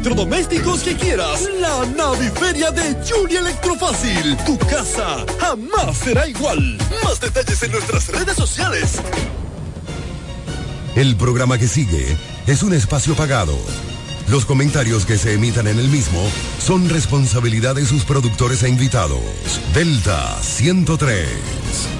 electrodomésticos que quieras. La Naviferia de Julia Electrofácil. Tu casa jamás será igual. Más detalles en nuestras redes sociales. El programa que sigue es un espacio pagado. Los comentarios que se emitan en el mismo son responsabilidad de sus productores e invitados. Delta 103.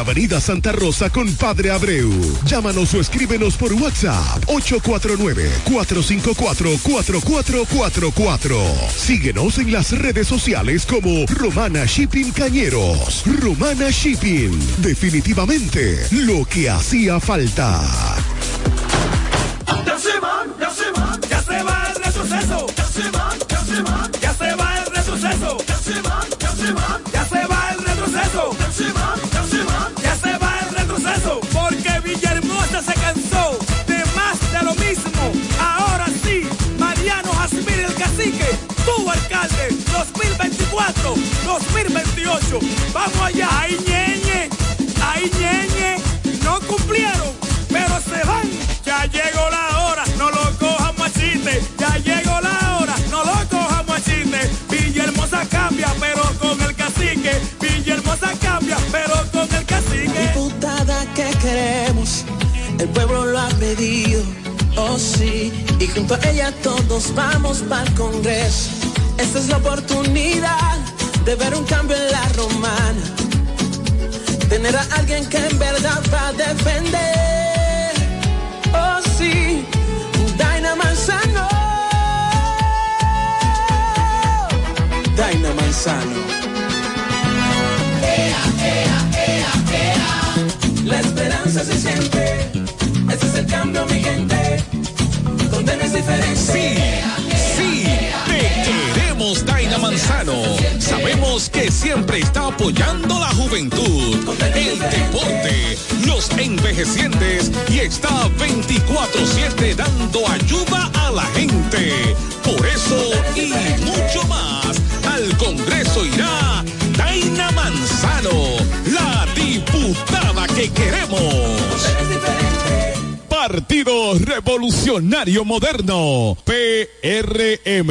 Avenida Santa Rosa con Padre Abreu. Llámanos o escríbenos por WhatsApp 849-454-4444. Síguenos en las redes sociales como Romana Shipping Cañeros. Romana Shipping. Definitivamente lo que hacía falta. Cacique, tu alcalde, 2024, 2028. Vamos allá, ay ñeñe, ay ñeñe, no cumplieron, pero se van. Ya llegó la hora, no lo cojamos a chiste. Ya llegó la hora, no lo cojamos a chiste. Villahermosa cambia, pero con el cacique. Villahermosa cambia, pero con el cacique. Diputada que queremos, el pueblo lo ha pedido, oh sí, y junto a ella todos vamos para el Congreso. Esta es la oportunidad de ver un cambio en la romana, tener a alguien que en verdad va a defender, oh sí, Daina Manzano, Daina Manzano. La esperanza se siente. Este es el cambio, mi gente. Sí, sí, te queremos, Daina Manzano. Sabemos que siempre está apoyando la juventud, el deporte, los envejecientes y está 24-7 dando ayuda a la gente. Por eso y mucho más, al Congreso irá Daina Manzano, la diputada que queremos. Partido Revolucionario Moderno, PRM.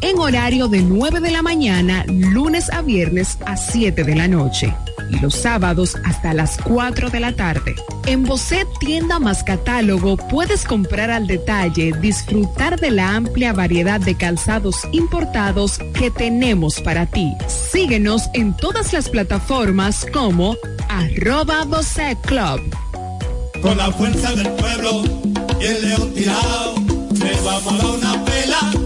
en horario de 9 de la mañana, lunes a viernes a 7 de la noche y los sábados hasta las 4 de la tarde. En Bocet Tienda más Catálogo puedes comprar al detalle, disfrutar de la amplia variedad de calzados importados que tenemos para ti. Síguenos en todas las plataformas como arroba Bocet Club. Con la fuerza del pueblo y el león tirado, le vamos a dar una pela.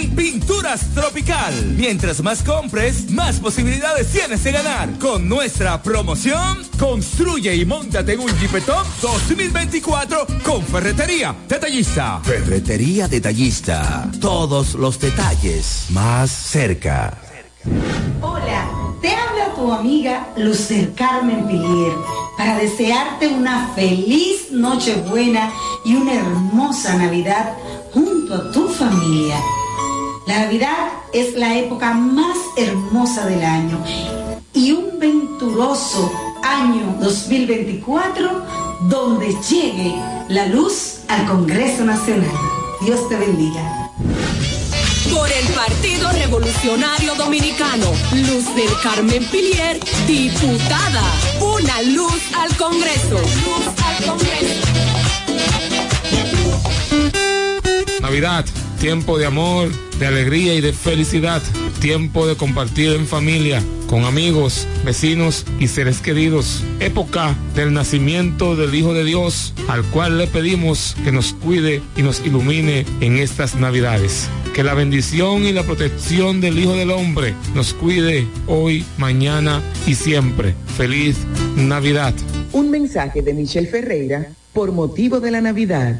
Pinturas Tropical. Mientras más compres, más posibilidades tienes de ganar. Con nuestra promoción, construye y montate en un Jeepetop 2024 con Ferretería Detallista. Ferretería Detallista. Todos los detalles más cerca. Hola, te habla tu amiga Lucer Carmen Pilier para desearte una feliz Nochebuena y una hermosa Navidad junto a tu familia. La Navidad es la época más hermosa del año y un venturoso año 2024 donde llegue la luz al Congreso Nacional. Dios te bendiga. Por el Partido Revolucionario Dominicano, Luz del Carmen Pilier, diputada. Una luz al Congreso. Luz al Congreso. Navidad, tiempo de amor, de alegría y de felicidad, tiempo de compartir en familia, con amigos, vecinos y seres queridos, época del nacimiento del Hijo de Dios, al cual le pedimos que nos cuide y nos ilumine en estas Navidades. Que la bendición y la protección del Hijo del Hombre nos cuide hoy, mañana y siempre. Feliz Navidad. Un mensaje de Michelle Ferreira por motivo de la Navidad.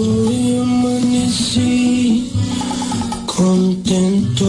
Hoy amanecí contento.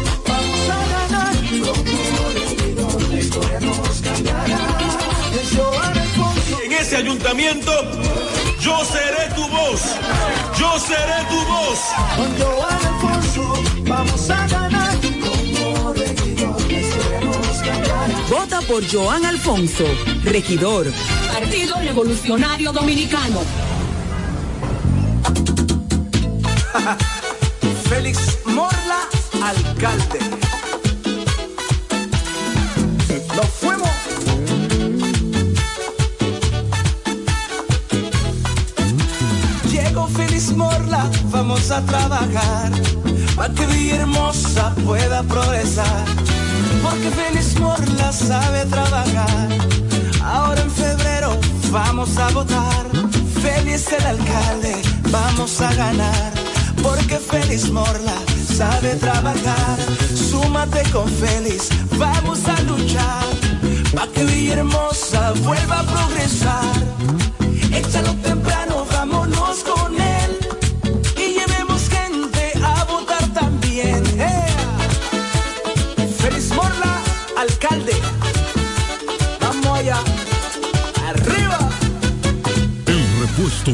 ayuntamiento, yo seré tu voz. Yo seré tu voz. Con Joan Alfonso vamos a ganar. Como regidor, cambiará. Vota por Joan Alfonso, regidor. Partido Revolucionario Dominicano. Félix Morla, alcalde. Nos fuimos. Morla, vamos a trabajar para que Villahermosa pueda progresar. Porque Feliz Morla sabe trabajar. Ahora en febrero vamos a votar. Feliz el alcalde, vamos a ganar. Porque Feliz Morla sabe trabajar. Súmate con Feliz, vamos a luchar. Para que Villahermosa vuelva a progresar. Échalo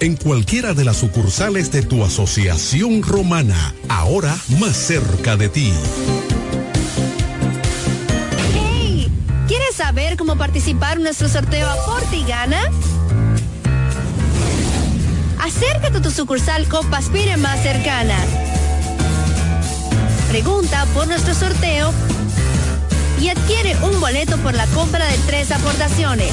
en cualquiera de las sucursales de tu asociación romana, ahora más cerca de ti. ¡Hey! ¿Quieres saber cómo participar en nuestro sorteo Aporte y Gana? Acércate a tu sucursal Copa Aspire más cercana. Pregunta por nuestro sorteo y adquiere un boleto por la compra de tres aportaciones.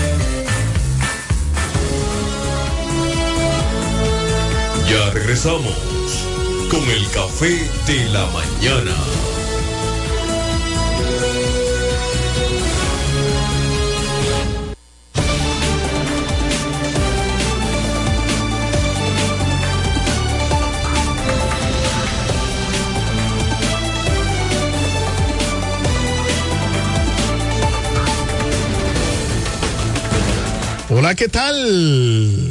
Ya regresamos con el café de la mañana. Hola, ¿qué tal?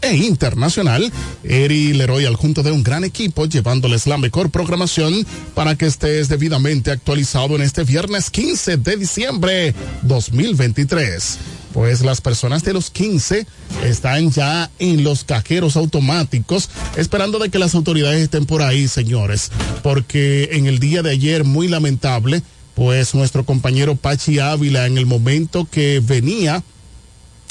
e internacional. Eri Leroy al junto de un gran equipo llevándoles la mejor programación para que estés debidamente actualizado en este viernes 15 de diciembre 2023. Pues las personas de los 15 están ya en los cajeros automáticos esperando de que las autoridades estén por ahí, señores, porque en el día de ayer muy lamentable, pues nuestro compañero Pachi Ávila en el momento que venía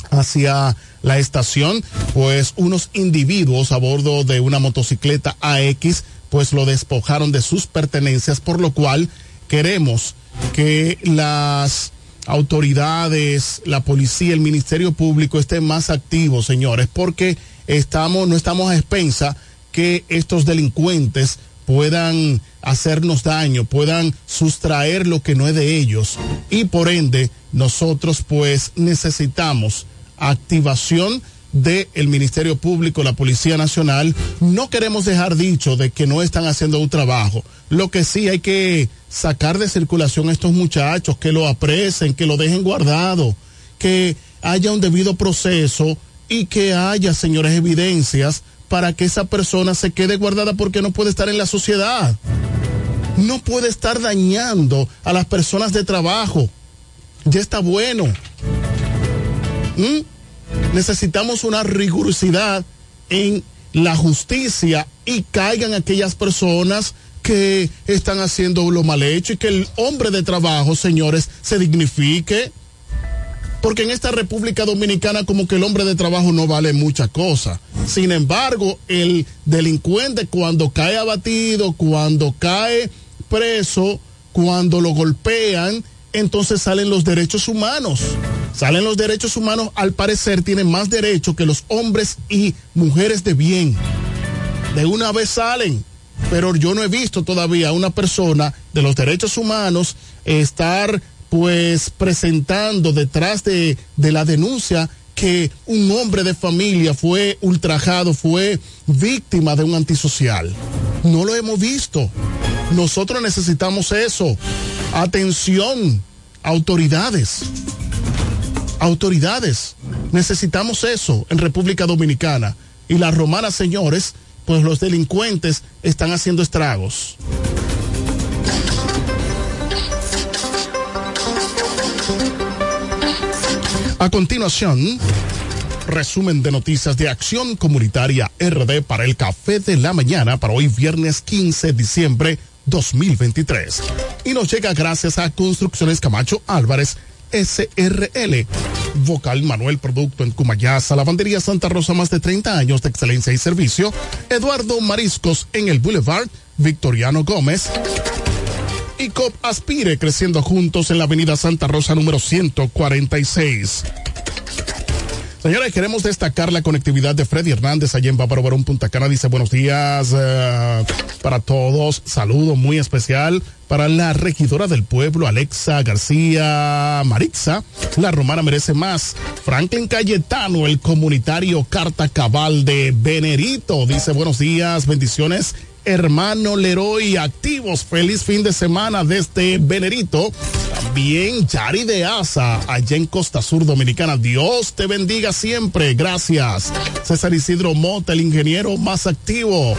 hacia la estación, pues unos individuos a bordo de una motocicleta AX, pues lo despojaron de sus pertenencias, por lo cual queremos que las autoridades, la policía, el Ministerio Público estén más activos, señores, porque estamos, no estamos a expensa que estos delincuentes puedan hacernos daño, puedan sustraer lo que no es de ellos. Y por ende nosotros pues necesitamos activación del el Ministerio Público, la Policía Nacional. No queremos dejar dicho de que no están haciendo un trabajo. Lo que sí hay que sacar de circulación a estos muchachos, que lo apresen, que lo dejen guardado, que haya un debido proceso y que haya, señores, evidencias para que esa persona se quede guardada porque no puede estar en la sociedad. No puede estar dañando a las personas de trabajo. Ya está bueno. ¿Mm? Necesitamos una rigurosidad en la justicia y caigan aquellas personas que están haciendo lo mal hecho y que el hombre de trabajo, señores, se dignifique. Porque en esta República Dominicana como que el hombre de trabajo no vale mucha cosa. Sin embargo, el delincuente cuando cae abatido, cuando cae preso, cuando lo golpean, entonces salen los derechos humanos. Salen los derechos humanos, al parecer, tienen más derecho que los hombres y mujeres de bien. De una vez salen, pero yo no he visto todavía a una persona de los derechos humanos estar pues presentando detrás de, de la denuncia que un hombre de familia fue ultrajado, fue víctima de un antisocial. No lo hemos visto. Nosotros necesitamos eso. Atención, autoridades. Autoridades. Necesitamos eso en República Dominicana. Y las romanas, señores, pues los delincuentes están haciendo estragos. A continuación, resumen de noticias de Acción Comunitaria RD para el Café de la Mañana para hoy viernes 15 de diciembre 2023. Y nos llega gracias a Construcciones Camacho Álvarez SRL. Vocal Manuel Producto en Cumayasa, Lavandería Santa Rosa, más de 30 años de excelencia y servicio. Eduardo Mariscos en el Boulevard, Victoriano Gómez. Y COP Aspire creciendo juntos en la Avenida Santa Rosa número 146. Señores, queremos destacar la conectividad de Freddy Hernández allá en Bávaro Barón Punta Cana. Dice buenos días uh, para todos. Saludo muy especial para la regidora del pueblo, Alexa García Maritza. La romana merece más. Franklin Cayetano, el comunitario Carta Cabal de Venerito. Dice buenos días, bendiciones hermano Leroy, activos. Feliz fin de semana desde Venerito. También Yari de Asa, allá en Costa Sur Dominicana. Dios te bendiga siempre. Gracias. César Isidro Mota, el ingeniero más activo.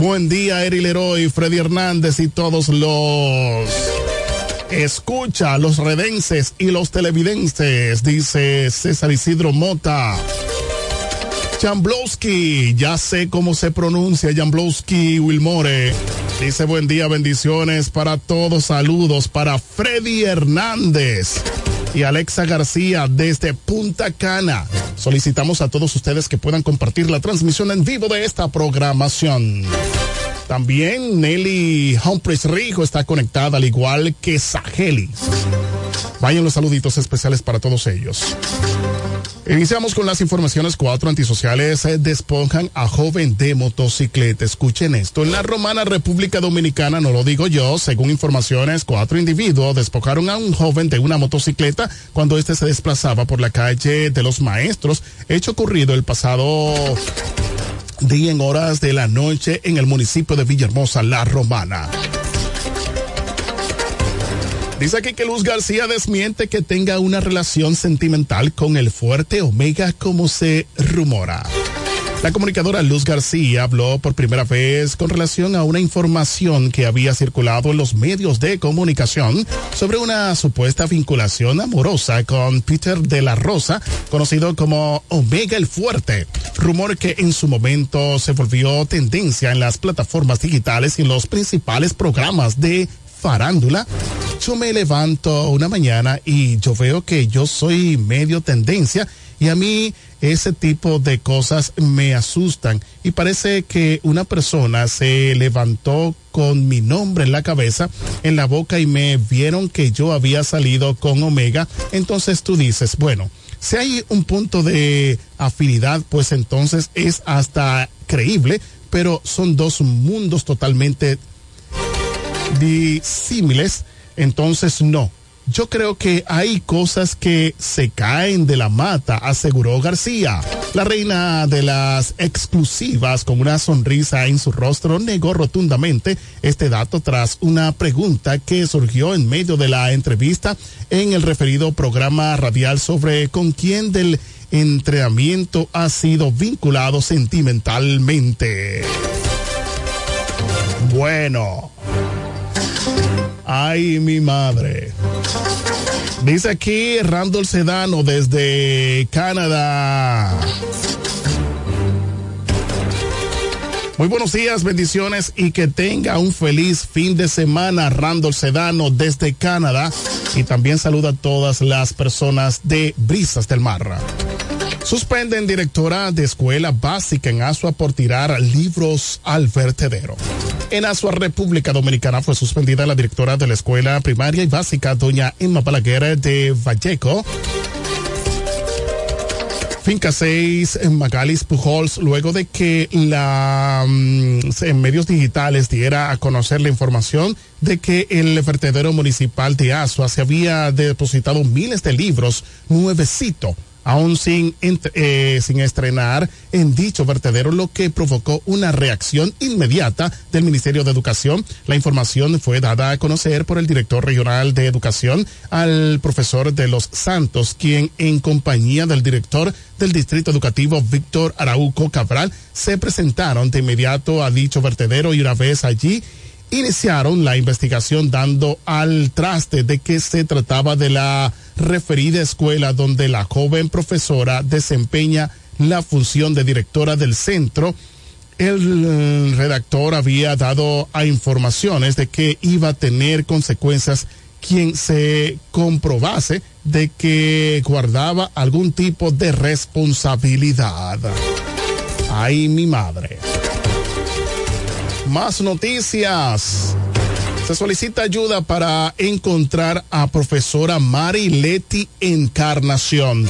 Buen día, Eri Leroy, Freddy Hernández y todos los. Escucha los redenses y los televidentes, dice César Isidro Mota. Jamblowski, ya sé cómo se pronuncia Jamblowski Wilmore. Dice buen día, bendiciones para todos, saludos para Freddy Hernández y Alexa García desde Punta Cana. Solicitamos a todos ustedes que puedan compartir la transmisión en vivo de esta programación. También Nelly Humphreys Rijo está conectada al igual que Saheli. Vayan los saluditos especiales para todos ellos. Iniciamos con las informaciones. Cuatro antisociales eh, despojan a joven de motocicleta. Escuchen esto. En la Romana República Dominicana, no lo digo yo, según informaciones, cuatro individuos despojaron a un joven de una motocicleta cuando éste se desplazaba por la calle de los maestros. Hecho ocurrido el pasado día en horas de la noche en el municipio de Villahermosa, La Romana. Dice aquí que Luz García desmiente que tenga una relación sentimental con el fuerte Omega como se rumora. La comunicadora Luz García habló por primera vez con relación a una información que había circulado en los medios de comunicación sobre una supuesta vinculación amorosa con Peter de la Rosa, conocido como Omega el Fuerte. Rumor que en su momento se volvió tendencia en las plataformas digitales y en los principales programas de farándula, yo me levanto una mañana y yo veo que yo soy medio tendencia y a mí ese tipo de cosas me asustan. Y parece que una persona se levantó con mi nombre en la cabeza, en la boca y me vieron que yo había salido con Omega, entonces tú dices, bueno, si hay un punto de afinidad, pues entonces es hasta creíble, pero son dos mundos totalmente disímiles, entonces no. Yo creo que hay cosas que se caen de la mata, aseguró García. La reina de las exclusivas, con una sonrisa en su rostro, negó rotundamente este dato tras una pregunta que surgió en medio de la entrevista en el referido programa radial sobre con quién del entrenamiento ha sido vinculado sentimentalmente. Bueno. Ay, mi madre. Dice aquí Randall Sedano desde Canadá. Muy buenos días, bendiciones y que tenga un feliz fin de semana, Randall Sedano desde Canadá. Y también saluda a todas las personas de Brisas del Mar. Suspenden directora de escuela básica en Asua por tirar libros al vertedero. En Asua, República Dominicana, fue suspendida la directora de la escuela primaria y básica, doña Emma Balaguer de Valleco. Finca 6 en Magalis Pujols, luego de que la mm, en medios digitales diera a conocer la información de que el vertedero municipal de Asua se había depositado miles de libros nuevecito aún sin, eh, sin estrenar en dicho vertedero, lo que provocó una reacción inmediata del Ministerio de Educación. La información fue dada a conocer por el director regional de Educación al profesor de los Santos, quien en compañía del director del Distrito Educativo, Víctor Arauco Cabral, se presentaron de inmediato a dicho vertedero y una vez allí iniciaron la investigación dando al traste de que se trataba de la referida escuela donde la joven profesora desempeña la función de directora del centro. El eh, redactor había dado a informaciones de que iba a tener consecuencias quien se comprobase de que guardaba algún tipo de responsabilidad. Ay, mi madre. Más noticias. Se solicita ayuda para encontrar a profesora Mari Leti Encarnación.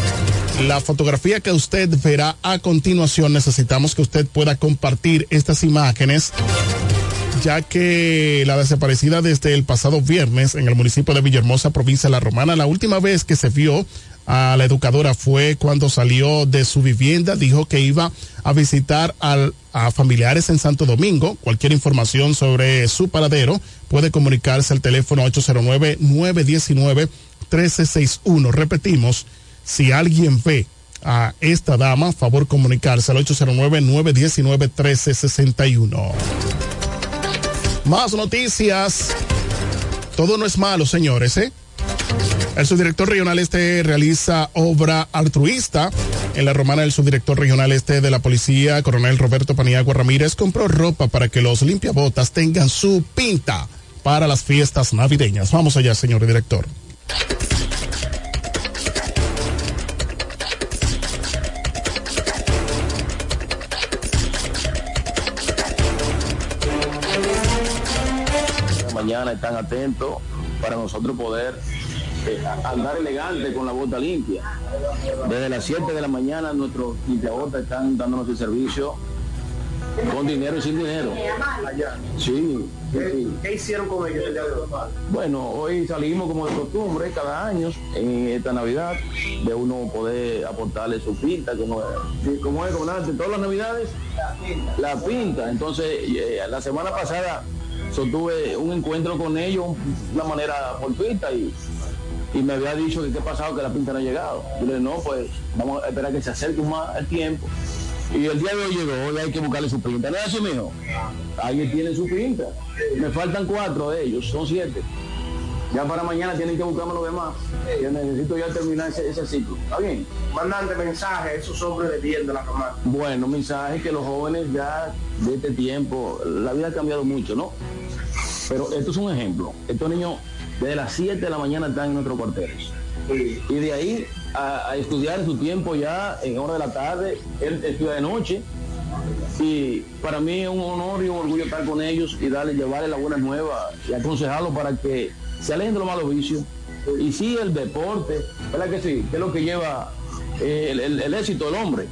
La fotografía que usted verá a continuación necesitamos que usted pueda compartir estas imágenes ya que la desaparecida desde el pasado viernes en el municipio de Villahermosa, provincia de La Romana, la última vez que se vio a la educadora fue cuando salió de su vivienda, dijo que iba a visitar a familiares en Santo Domingo. Cualquier información sobre su paradero puede comunicarse al teléfono 809-919-1361. Repetimos, si alguien ve a esta dama, favor comunicarse al 809-919-1361. Más noticias. Todo no es malo, señores, ¿eh? El subdirector regional este realiza obra altruista. En la romana, el subdirector regional este de la policía, coronel Roberto Paniagua Ramírez, compró ropa para que los limpiabotas tengan su pinta para las fiestas navideñas. Vamos allá, señor director. Están atentos para nosotros poder eh, andar elegante con la bota limpia. Desde las 7 de la mañana nuestros limpiabotas están dándonos el servicio con dinero y sin dinero. Sí, ¿Qué, hicieron con ellos el día de hoy? Bueno, hoy salimos como de costumbre cada año en esta Navidad de uno poder aportarle su pinta, como, como es, como todas las Navidades, la pinta. Entonces, eh, la semana pasada tuve un encuentro con ellos, de una manera fortuita y, y me había dicho que qué pasado que la pinta no ha llegado. Yo le dije, no, pues vamos a esperar que se acerque más el tiempo. Y el día de hoy llegó, hoy hay que buscarle su pinta. ¿No es así, mijo? Alguien tiene su pinta. Me faltan cuatro de ellos, son siete. Ya para mañana tienen que buscarme los demás. Yo necesito ya terminar ese, ciclo. ¿Está bien? Mandante mensaje a esos hombres de bien de la romana. Bueno, mensaje que los jóvenes ya de este tiempo, la vida ha cambiado mucho, ¿no? Pero esto es un ejemplo. Estos niños desde las 7 de la mañana están en nuestros cuarteles. Y de ahí a, estudiar su tiempo ya en hora de la tarde, él estudia de noche. Y para mí es un honor y un orgullo estar con ellos y darle, llevarles la buena nueva y aconsejarlos para que se alejen de los malos vicios. Y sí, el deporte, ¿verdad que sí? Que es lo que lleva eh, el éxito del hombre.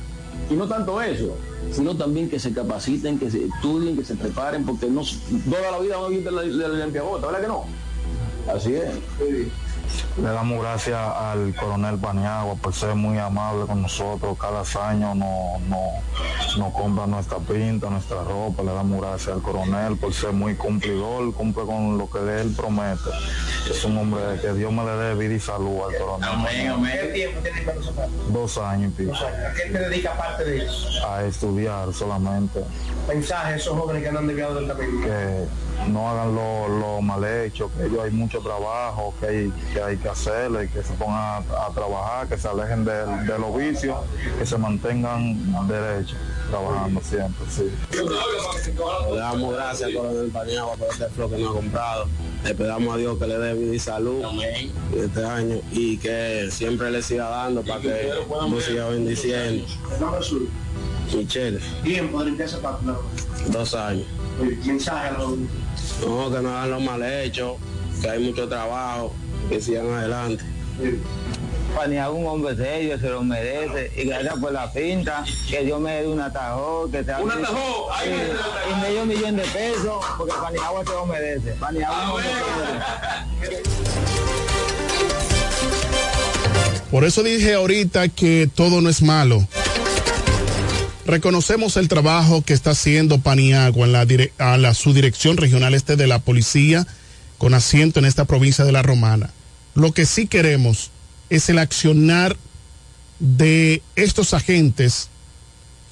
Y no tanto eso, sino también que se capaciten, que se estudien, que se preparen, porque no toda la vida van a vivir de la, de ¿verdad que no? Así es. Le damos gracias al coronel Paniagua por ser muy amable con nosotros. Cada año nos no, compra nuestra pinta, nuestra ropa. Le damos gracias al coronel por ser muy cumplidor, cumple con lo que él promete. Es un hombre que Dios me le dé vida y salud al coronel. ¿Qué tiempo tiene con nosotros? Dos años y pico. ¿A qué te dedica aparte de eso? A estudiar solamente. Mensaje a esos jóvenes que no han desviado del camino. Que no hagan lo, mal hecho, que ellos hay mucho trabajo, que hay que, hay que hacerlo y que se pongan a, trabajar, que se alejen de, los vicios, que se mantengan derechos, trabajando siempre, sí. Le damos gracias al coronel Paniagua por este flow que nos ha comprado. Le pedamos a Dios que le dé vida y salud este año y que siempre le siga dando para que nos siga bendiciendo. Michelle. ¿Tiempo de limpieza para Dos años. Mensaje a los no, que no hagan lo mal hecho, que hay mucho trabajo, que sigan adelante. Para algún hombre serio se lo merece y gracias por la pinta, que Dios me dé un atajó, que te ¿Un atajó? y medio millón de pesos, porque Paniagua se lo merece. Paniagua Por eso dije ahorita que todo no es malo. Reconocemos el trabajo que está haciendo Paniagua en la, a subdirección regional este de la policía con asiento en esta provincia de La Romana. Lo que sí queremos es el accionar de estos agentes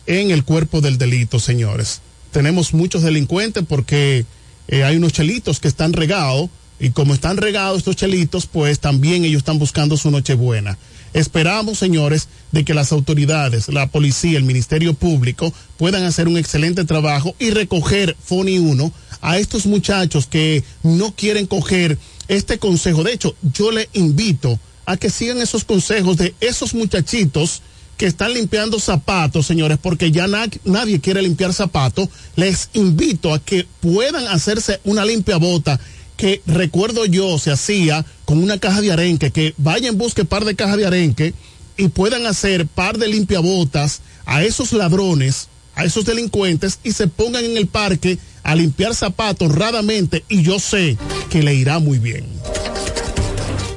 en el cuerpo del delito, señores. Tenemos muchos delincuentes porque eh, hay unos chelitos que están regados y como están regados estos chelitos, pues también ellos están buscando su Nochebuena. Esperamos, señores, de que las autoridades, la policía, el Ministerio Público puedan hacer un excelente trabajo y recoger Foni 1 a estos muchachos que no quieren coger este consejo. De hecho, yo le invito a que sigan esos consejos de esos muchachitos que están limpiando zapatos, señores, porque ya nadie quiere limpiar zapatos. Les invito a que puedan hacerse una limpia bota que recuerdo yo se hacía con una caja de arenque, que vayan, busque par de cajas de arenque y puedan hacer par de limpiabotas a esos ladrones, a esos delincuentes y se pongan en el parque a limpiar zapatos honradamente y yo sé que le irá muy bien.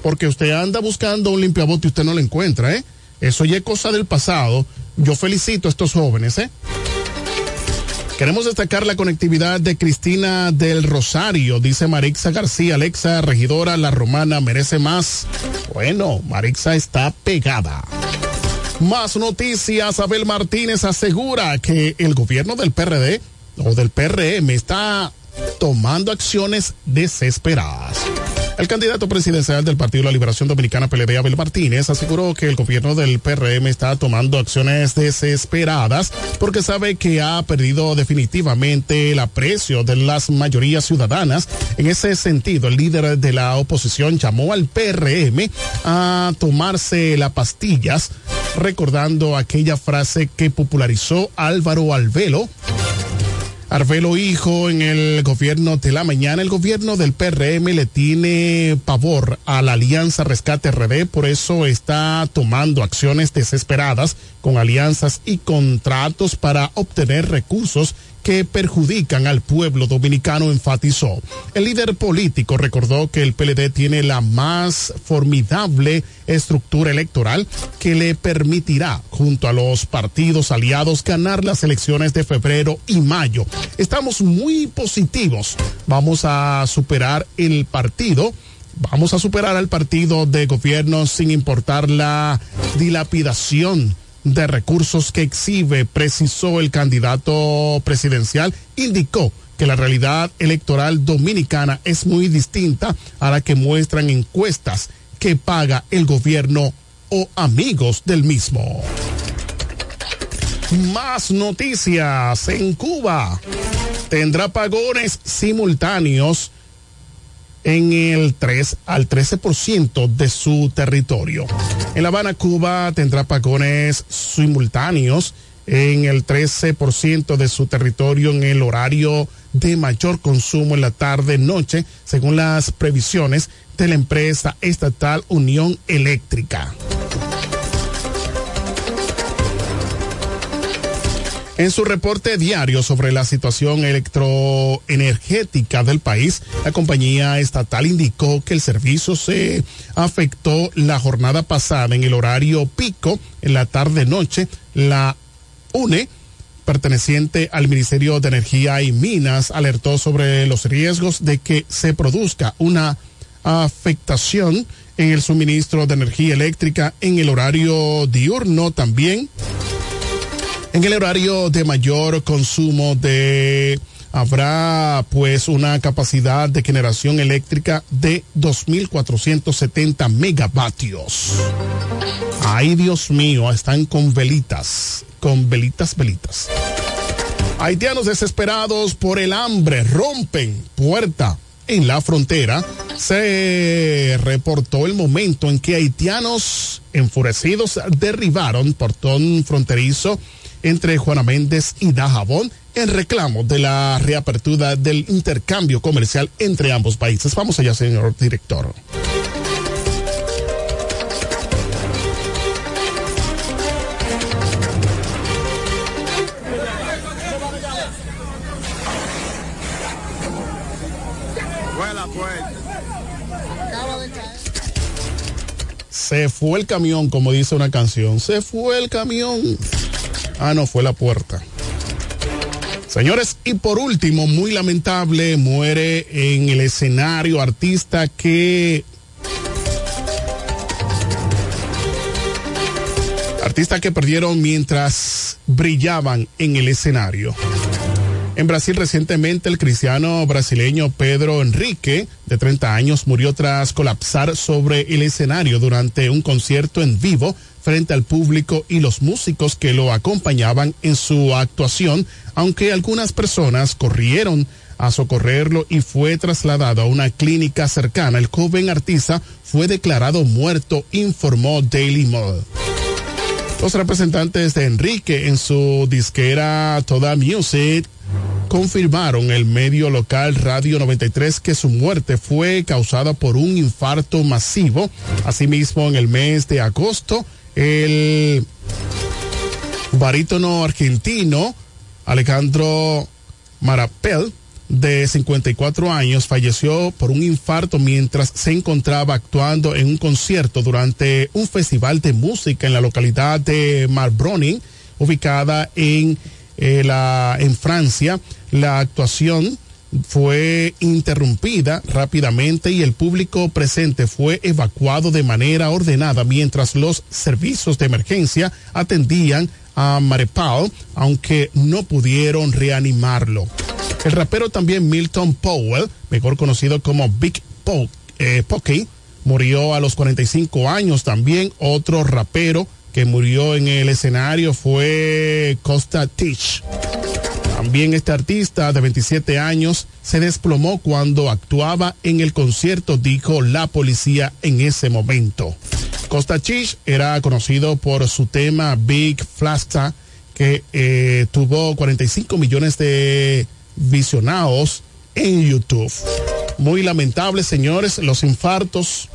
Porque usted anda buscando un limpiabote y usted no lo encuentra, ¿eh? Eso ya es cosa del pasado. Yo felicito a estos jóvenes, ¿eh? Queremos destacar la conectividad de Cristina del Rosario, dice Marixa García, Alexa, regidora, la romana merece más. Bueno, Marixa está pegada. Más noticias, Abel Martínez asegura que el gobierno del PRD o del PRM está tomando acciones desesperadas. El candidato presidencial del Partido de la Liberación Dominicana, PLD, Abel Martínez, aseguró que el gobierno del PRM está tomando acciones desesperadas porque sabe que ha perdido definitivamente el aprecio de las mayorías ciudadanas. En ese sentido, el líder de la oposición llamó al PRM a tomarse las pastillas, recordando aquella frase que popularizó Álvaro Alvelo Arbelo Hijo en el gobierno de la mañana. El gobierno del PRM le tiene pavor a la Alianza Rescate RD, por eso está tomando acciones desesperadas con alianzas y contratos para obtener recursos que perjudican al pueblo dominicano, enfatizó. El líder político recordó que el PLD tiene la más formidable estructura electoral que le permitirá, junto a los partidos aliados, ganar las elecciones de febrero y mayo. Estamos muy positivos. Vamos a superar el partido vamos a superar al partido de gobierno sin importar la dilapidación de recursos que exhibe, precisó el candidato presidencial, indicó que la realidad electoral dominicana es muy distinta a la que muestran encuestas que paga el gobierno o amigos del mismo. Más noticias en Cuba. Tendrá pagones simultáneos en el 3 al 13% de su territorio. En La Habana, Cuba tendrá pagones simultáneos en el 13% de su territorio en el horario de mayor consumo en la tarde-noche, según las previsiones de la empresa estatal Unión Eléctrica. En su reporte diario sobre la situación electroenergética del país, la compañía estatal indicó que el servicio se afectó la jornada pasada en el horario pico, en la tarde-noche. La UNE, perteneciente al Ministerio de Energía y Minas, alertó sobre los riesgos de que se produzca una afectación en el suministro de energía eléctrica en el horario diurno también en el horario de mayor consumo de habrá pues una capacidad de generación eléctrica de 2.470 megavatios. Ay, Dios mío, están con velitas, con velitas, velitas. Haitianos desesperados por el hambre rompen puerta en la frontera. Se reportó el momento en que haitianos enfurecidos derribaron portón fronterizo entre Juana Méndez y Dajabón en reclamo de la reapertura del intercambio comercial entre ambos países. Vamos allá, señor director. Se fue el camión, como dice una canción. Se fue el camión. Ah, no, fue la puerta. Señores, y por último, muy lamentable, muere en el escenario artista que... Artista que perdieron mientras brillaban en el escenario. En Brasil recientemente el cristiano brasileño Pedro Enrique, de 30 años, murió tras colapsar sobre el escenario durante un concierto en vivo frente al público y los músicos que lo acompañaban en su actuación, aunque algunas personas corrieron a socorrerlo y fue trasladado a una clínica cercana. El joven artista fue declarado muerto, informó Daily Mail. Los representantes de Enrique en su disquera Toda Music confirmaron el medio local Radio 93 que su muerte fue causada por un infarto masivo. Asimismo, en el mes de agosto, el barítono argentino Alejandro Marapel de 54 años falleció por un infarto mientras se encontraba actuando en un concierto durante un festival de música en la localidad de Marbroning, ubicada en, eh, en Francia. La actuación fue interrumpida rápidamente y el público presente fue evacuado de manera ordenada mientras los servicios de emergencia atendían a Marepal, aunque no pudieron reanimarlo. El rapero también Milton Powell, mejor conocido como Big eh, Pokey, murió a los 45 años. También otro rapero que murió en el escenario fue Costa Teach. También este artista de 27 años se desplomó cuando actuaba en el concierto, dijo la policía en ese momento. Costa Teach era conocido por su tema Big Flasta, que eh, tuvo 45 millones de visionados en YouTube. Muy lamentable, señores, los infartos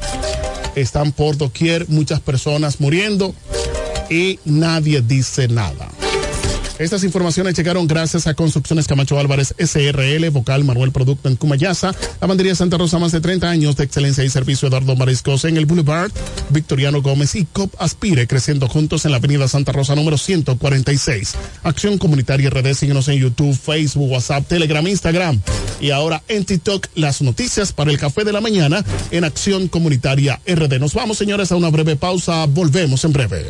están por doquier, muchas personas muriendo y nadie dice nada. Estas informaciones llegaron gracias a Construcciones Camacho Álvarez SRL, Vocal Manuel Producto en Cumayasa, Lavandería Santa Rosa, más de 30 años de excelencia y servicio Eduardo Mariscos en el Boulevard, Victoriano Gómez y COP Aspire, creciendo juntos en la Avenida Santa Rosa número 146. Acción Comunitaria RD, síguenos en YouTube, Facebook, WhatsApp, Telegram, Instagram y ahora en TikTok las noticias para el café de la mañana en Acción Comunitaria RD. Nos vamos, señores, a una breve pausa. Volvemos en breve.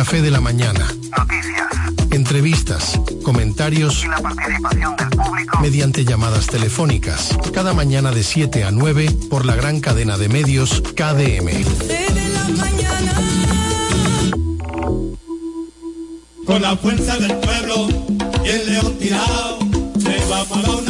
Café de la mañana. Noticias. Entrevistas, comentarios y la participación del público mediante llamadas telefónicas. Cada mañana de 7 a 9 por la gran cadena de medios KDM. Con la fuerza del pueblo y el león tirado, se va para una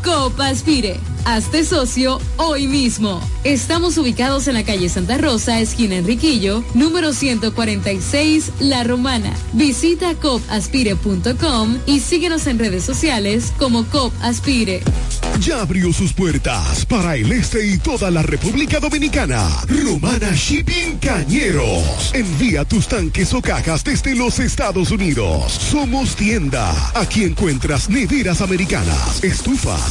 COP Aspire. Hazte socio hoy mismo. Estamos ubicados en la calle Santa Rosa, esquina Enriquillo, número 146, La Romana. Visita copaspire.com y síguenos en redes sociales como copaspire. Ya abrió sus puertas para el este y toda la República Dominicana. Romana Shipping Cañeros. Envía tus tanques o cajas desde los Estados Unidos. Somos tienda. Aquí encuentras neveras americanas, estufas,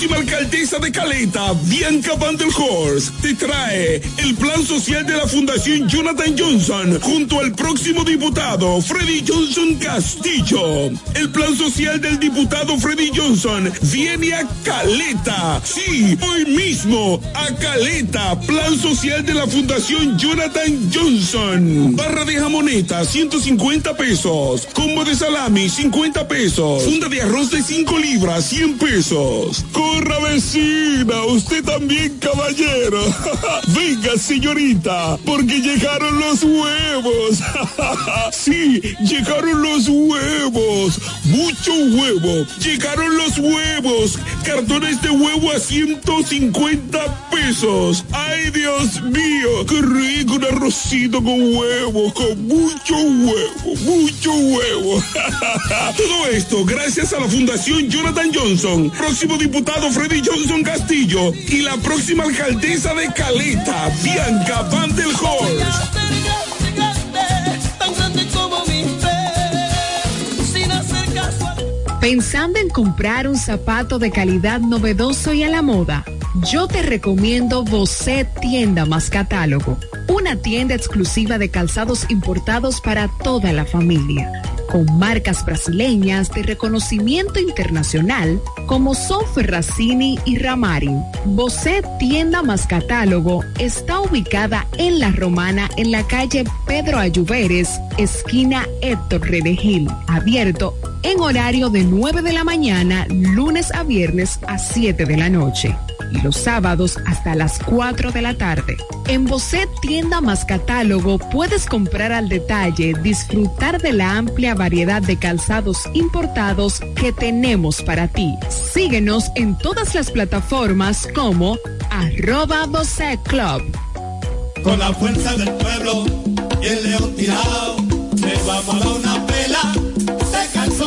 Próxima alcaldesa de Caleta, Bianca Van der Horst, te trae el plan social de la Fundación Jonathan Johnson junto al próximo diputado Freddy Johnson Castillo. El plan social del diputado Freddy Johnson viene a Caleta. Sí, hoy mismo a Caleta. Plan social de la Fundación Jonathan Johnson. Barra de jamoneta, 150 pesos. Combo de salami, 50 pesos. Funda de arroz de 5 libras, 100 pesos. Vecina, usted también caballero. Venga señorita, porque llegaron los huevos. sí, llegaron los huevos. Mucho huevo. Llegaron los huevos. Cartones de huevo a 150 pesos. Ay Dios mío, qué rico un arrocito con huevo, con mucho huevo, mucho huevo. Todo esto gracias a la Fundación Jonathan Johnson, próximo diputado Freddy Johnson Castillo y la próxima alcaldesa de Caleta, Bianca Van a... Pensando en comprar un zapato de calidad novedoso y a la moda, yo te recomiendo Bocet Tienda más Catálogo, una tienda exclusiva de calzados importados para toda la familia, con marcas brasileñas de reconocimiento internacional como son Ferracini y Ramarin. Bocet Tienda más Catálogo está ubicada en La Romana en la calle Pedro Ayuberes, esquina Héctor Redegil, abierto en horario de 9 de la mañana, lunes a viernes a 7 de la noche y los sábados hasta las 4 de la tarde. En Bocet Tienda más Catálogo puedes comprar al detalle, disfrutar de la amplia variedad de calzados importados que tenemos para ti. Síguenos en todas las plataformas como arroba Bocet Club. Con la fuerza del pueblo el león tirado, una pela.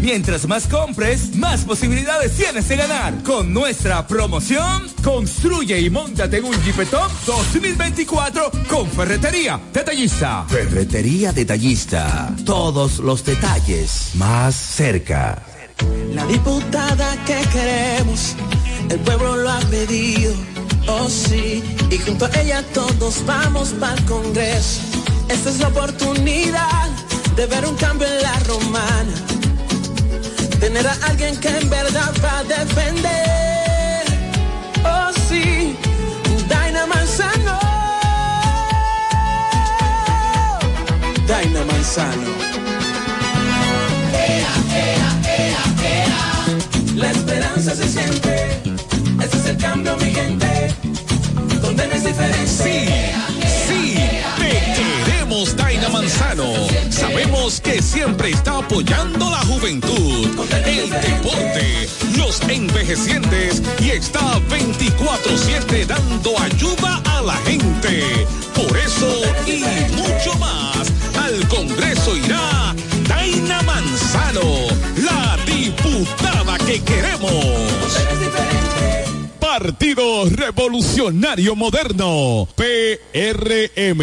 Mientras más compres, más posibilidades tienes de ganar. Con nuestra promoción, construye y montate en un Jeepetop 2024 con Ferretería Detallista. Ferretería Detallista. Todos los detalles más cerca. La diputada que queremos, el pueblo lo ha pedido, oh sí, y junto a ella todos vamos para el Congreso. Esta es la oportunidad de ver un cambio en la romana, tener a alguien que en verdad va a defender, oh sí, Daina Manzano, Daina Manzano. La esperanza se siente. Ese es el cambio, mi gente. Donde no es sí, Daina. Sabemos que siempre está apoyando la juventud, el deporte, los envejecientes y está 24-7 dando ayuda a la gente. Por eso y mucho más, al Congreso irá Karina Manzano, la diputada que queremos. Partido Revolucionario Moderno, PRM.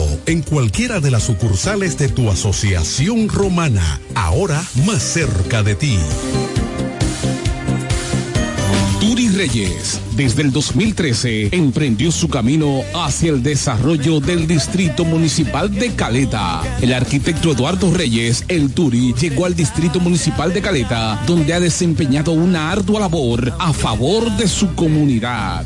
en cualquiera de las sucursales de tu asociación romana, ahora más cerca de ti. Turi Reyes, desde el 2013, emprendió su camino hacia el desarrollo del Distrito Municipal de Caleta. El arquitecto Eduardo Reyes, el Turi, llegó al Distrito Municipal de Caleta, donde ha desempeñado una ardua labor a favor de su comunidad.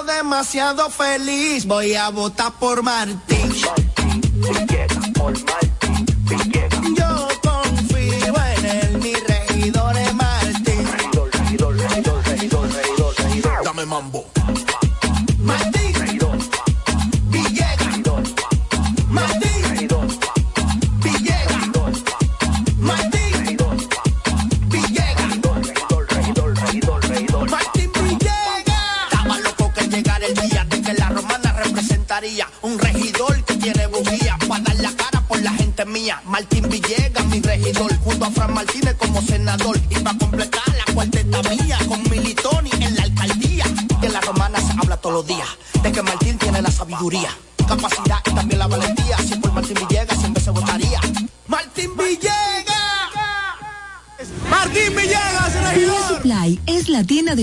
demasiado feliz, voy a votar por Martín. Yo confío en él, mi regidor es Martín. Dame mambo. Martín.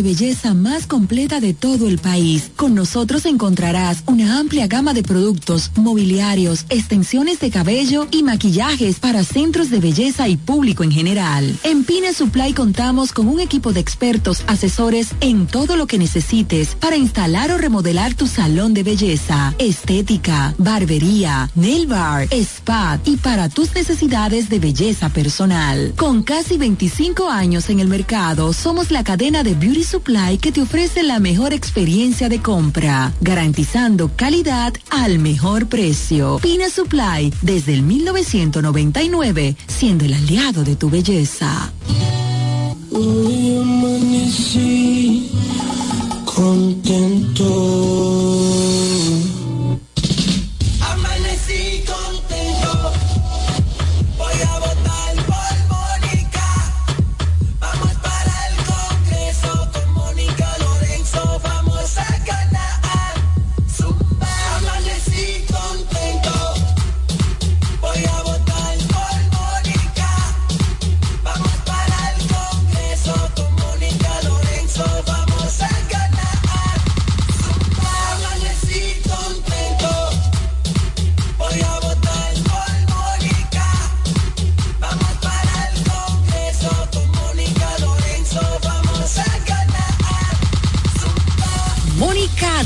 Belleza más completa de todo el país. Con nosotros encontrarás amplia gama de productos, mobiliarios, extensiones de cabello y maquillajes para centros de belleza y público en general. En Pina Supply contamos con un equipo de expertos asesores en todo lo que necesites para instalar o remodelar tu salón de belleza, estética, barbería, nail bar, spa y para tus necesidades de belleza personal. Con casi 25 años en el mercado, somos la cadena de Beauty Supply que te ofrece la mejor experiencia de compra, garantizando al mejor precio. Pina Supply, desde el 1999, siendo el aliado de tu belleza.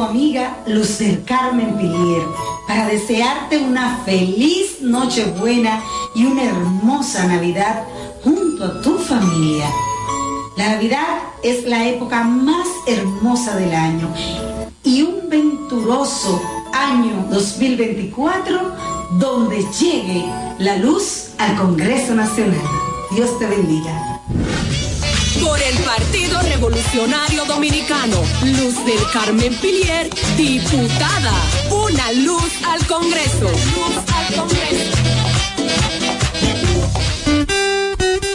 amiga Luz del Carmen Pilier para desearte una feliz Nochebuena y una hermosa Navidad junto a tu familia. La Navidad es la época más hermosa del año y un venturoso año 2024 donde llegue la luz al Congreso Nacional. Dios te bendiga. Por el Partido Revolucionario Dominicano, Luz del Carmen Pilier, diputada. Una luz al Congreso. Luz al Congreso.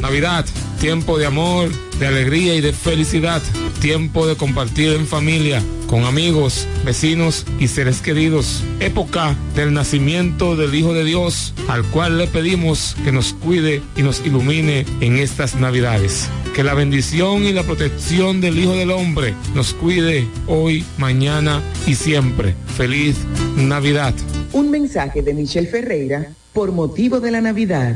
Navidad, tiempo de amor, de alegría y de felicidad. Tiempo de compartir en familia, con amigos, vecinos y seres queridos. Época del nacimiento del Hijo de Dios, al cual le pedimos que nos cuide y nos ilumine en estas Navidades. Que la bendición y la protección del Hijo del Hombre nos cuide hoy, mañana y siempre. Feliz Navidad. Un mensaje de Michelle Ferreira por motivo de la Navidad.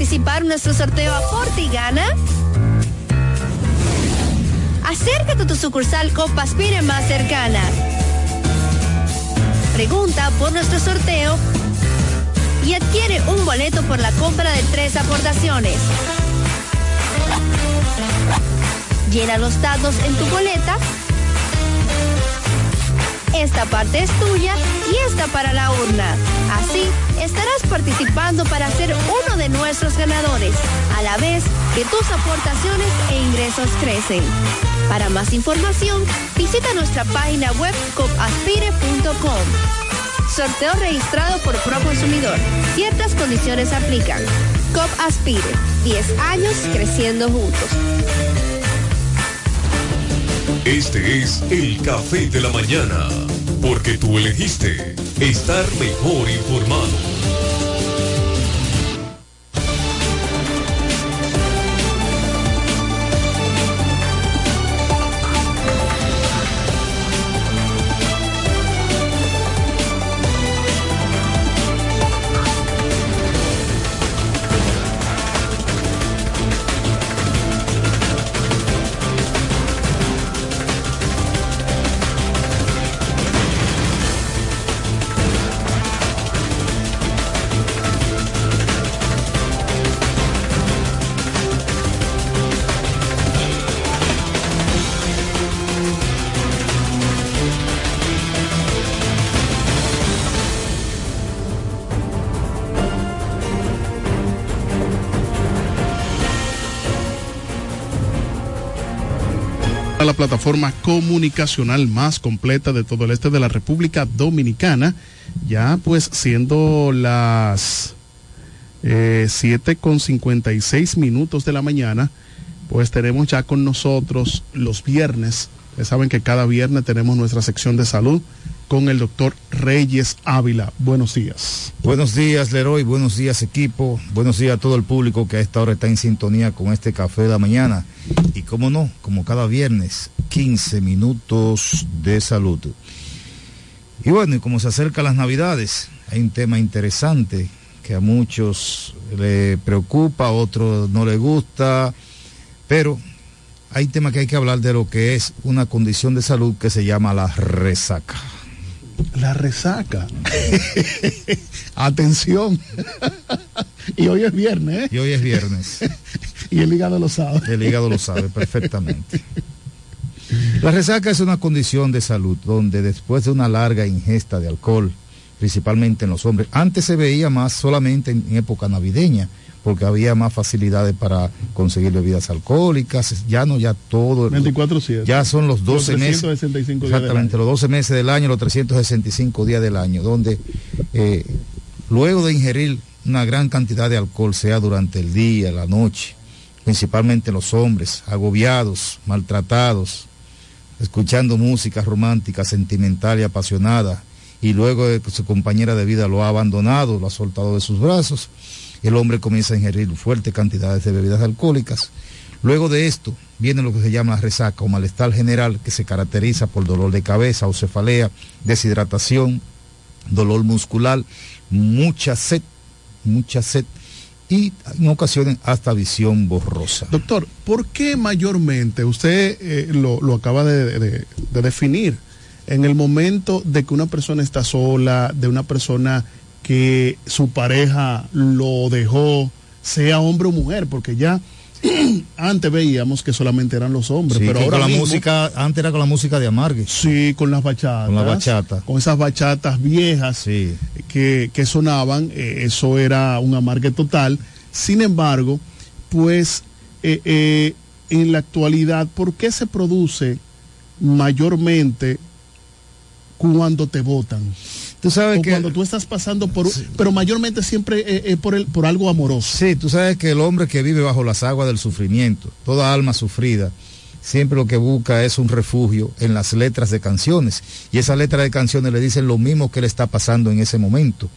participar en nuestro sorteo Aporte y Gana? Acércate a tu sucursal Copaspire más cercana. Pregunta por nuestro sorteo y adquiere un boleto por la compra de tres aportaciones. Llena los datos en tu boleta. Esta parte es tuya y esta para la urna. Así estarás participando para ser uno de nuestros ganadores, a la vez que tus aportaciones e ingresos crecen. Para más información, visita nuestra página web copaspire.com. Sorteo registrado por Proconsumidor. Ciertas condiciones aplican. COP Aspire. 10 años creciendo juntos. Este es el café de la mañana, porque tú elegiste estar mejor informado. Plataforma comunicacional más completa de todo el este de la República Dominicana. Ya pues siendo las eh, 7 con 56 minutos de la mañana, pues tenemos ya con nosotros los viernes. Ustedes saben que cada viernes tenemos nuestra sección de salud con el doctor Reyes Ávila. Buenos días. Buenos días, Leroy. Buenos días, equipo. Buenos días a todo el público que a esta hora está en sintonía con este café de la mañana. Y como no, como cada viernes, 15 minutos de salud. Y bueno, y como se acercan las navidades, hay un tema interesante que a muchos le preocupa, a otros no le gusta, pero hay tema que hay que hablar de lo que es una condición de salud que se llama la resaca. La resaca. Atención. y hoy es viernes. ¿eh? Y hoy es viernes. y el hígado lo sabe. El hígado lo sabe perfectamente. La resaca es una condición de salud donde después de una larga ingesta de alcohol, principalmente en los hombres, antes se veía más solamente en época navideña, porque había más facilidades para conseguir bebidas alcohólicas, ya no, ya todo. 24 7. Ya son los 12 los meses. 365 días Exactamente, los 12 meses del año, los 365 días del año, donde eh, luego de ingerir una gran cantidad de alcohol, sea durante el día, la noche, principalmente los hombres, agobiados, maltratados, escuchando música romántica, sentimental y apasionada, y luego de que su compañera de vida lo ha abandonado, lo ha soltado de sus brazos, el hombre comienza a ingerir fuertes cantidades de bebidas alcohólicas. Luego de esto viene lo que se llama resaca o malestar general que se caracteriza por dolor de cabeza o cefalea, deshidratación, dolor muscular, mucha sed, mucha sed y en ocasiones hasta visión borrosa. Doctor, ¿por qué mayormente usted eh, lo, acaba de definir? En el momento de que una persona está sola, de una persona que su pareja lo dejó, sea hombre o mujer, porque ya antes veíamos que solamente eran los hombres, Sí, pero ahora con la mismo- música, antes era con la música de Amargue. Sí, con las bachatas. Con la bachata. Con esas bachatas viejas que, que sonaban, eh, eso era un amargue total. Sin embargo, pues eh, eh, en la actualidad, ¿por qué se produce mayormente cuando te votan? Tú sabes o que- cuando tú estás pasando por, pero mayormente siempre eh, eh, por el, por algo amoroso. Sí, tú sabes que el hombre que vive bajo las aguas del sufrimiento, toda alma sufrida, siempre lo que busca es un refugio en las letras de canciones. Y esas letras de canciones le dicen lo mismo que le está pasando en ese momento.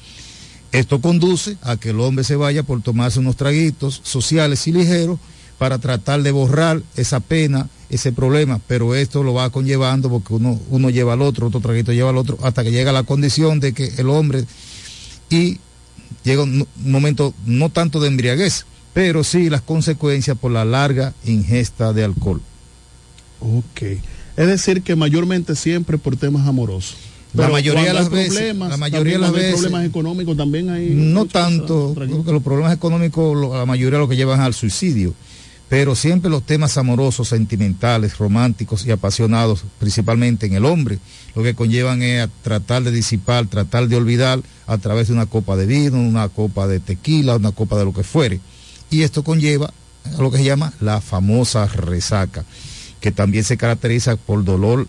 Esto conduce a que el hombre se vaya por tomarse unos traguitos sociales y ligeros para tratar de borrar esa pena, ese problema, pero esto lo va conllevando porque uno, uno lleva al otro, otro traguito lleva al otro, hasta que llega la condición de que el hombre y llega un un momento no tanto de embriaguez, pero sí las consecuencias por la larga ingesta de alcohol. Ok. Es decir, que mayormente siempre por temas amorosos. La mayoría de las veces, la mayoría de las veces- problemas económicos también hay. No tanto, porque los problemas económicos, lo- la mayoría lo que llevan al suicidio, pero siempre los temas amorosos, sentimentales, románticos y apasionados, principalmente en el hombre, lo que conllevan es a tratar de disipar, tratar de olvidar a través de una copa de vino, una copa de tequila, una copa de lo que fuere. Y esto conlleva a lo que se llama la famosa resaca, que también se caracteriza por dolor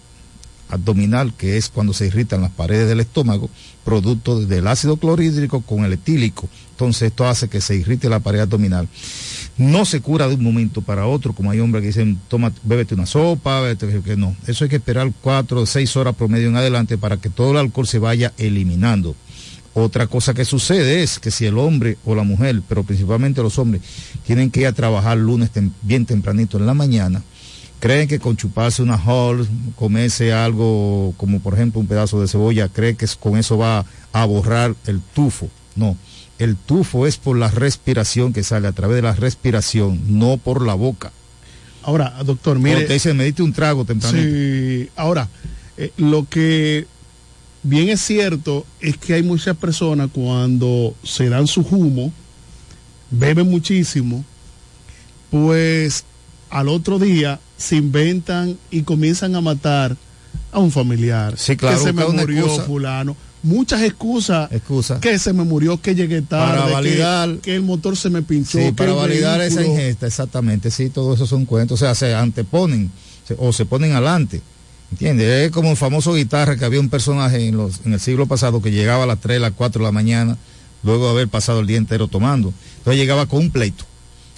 abdominal, que es cuando se irritan las paredes del estómago, producto del ácido clorhídrico con el etílico. Entonces esto hace que se irrite la pared abdominal. No se cura de un momento para otro, como hay hombres que dicen, toma, bébete una sopa, bébete, que no. Eso hay que esperar cuatro o seis horas promedio en adelante para que todo el alcohol se vaya eliminando. Otra cosa que sucede es que si el hombre o la mujer, pero principalmente los hombres, tienen que ir a trabajar lunes bien tempranito en la mañana, creen que con chuparse una hall, comerse algo como por ejemplo un pedazo de cebolla, cree que con eso va a borrar el tufo. No, el tufo es por la respiración que sale a través de la respiración, no por la boca. Ahora, doctor, mire. Cuando te dicen, me diste un trago tempranito. Sí, ahora, eh, lo que bien es cierto es que hay muchas personas cuando se dan su humo, beben muchísimo, pues al otro día se inventan y comienzan a matar a un familiar. Sí, claro, que se me murió excusa. fulano. Muchas excusas. Excusa. Que se me murió, que llegué tarde. Para validar- Que, el motor se me pinchó. Sí, para validar esa ingesta, exactamente, sí, todo eso son cuentos, o sea, se anteponen se- o se ponen adelante, ¿entiendes? Es como el famoso guitarra que había un personaje en, los, en el siglo pasado que llegaba a las 3, las 4 de la mañana, luego de haber pasado el día entero tomando, entonces llegaba con un pleito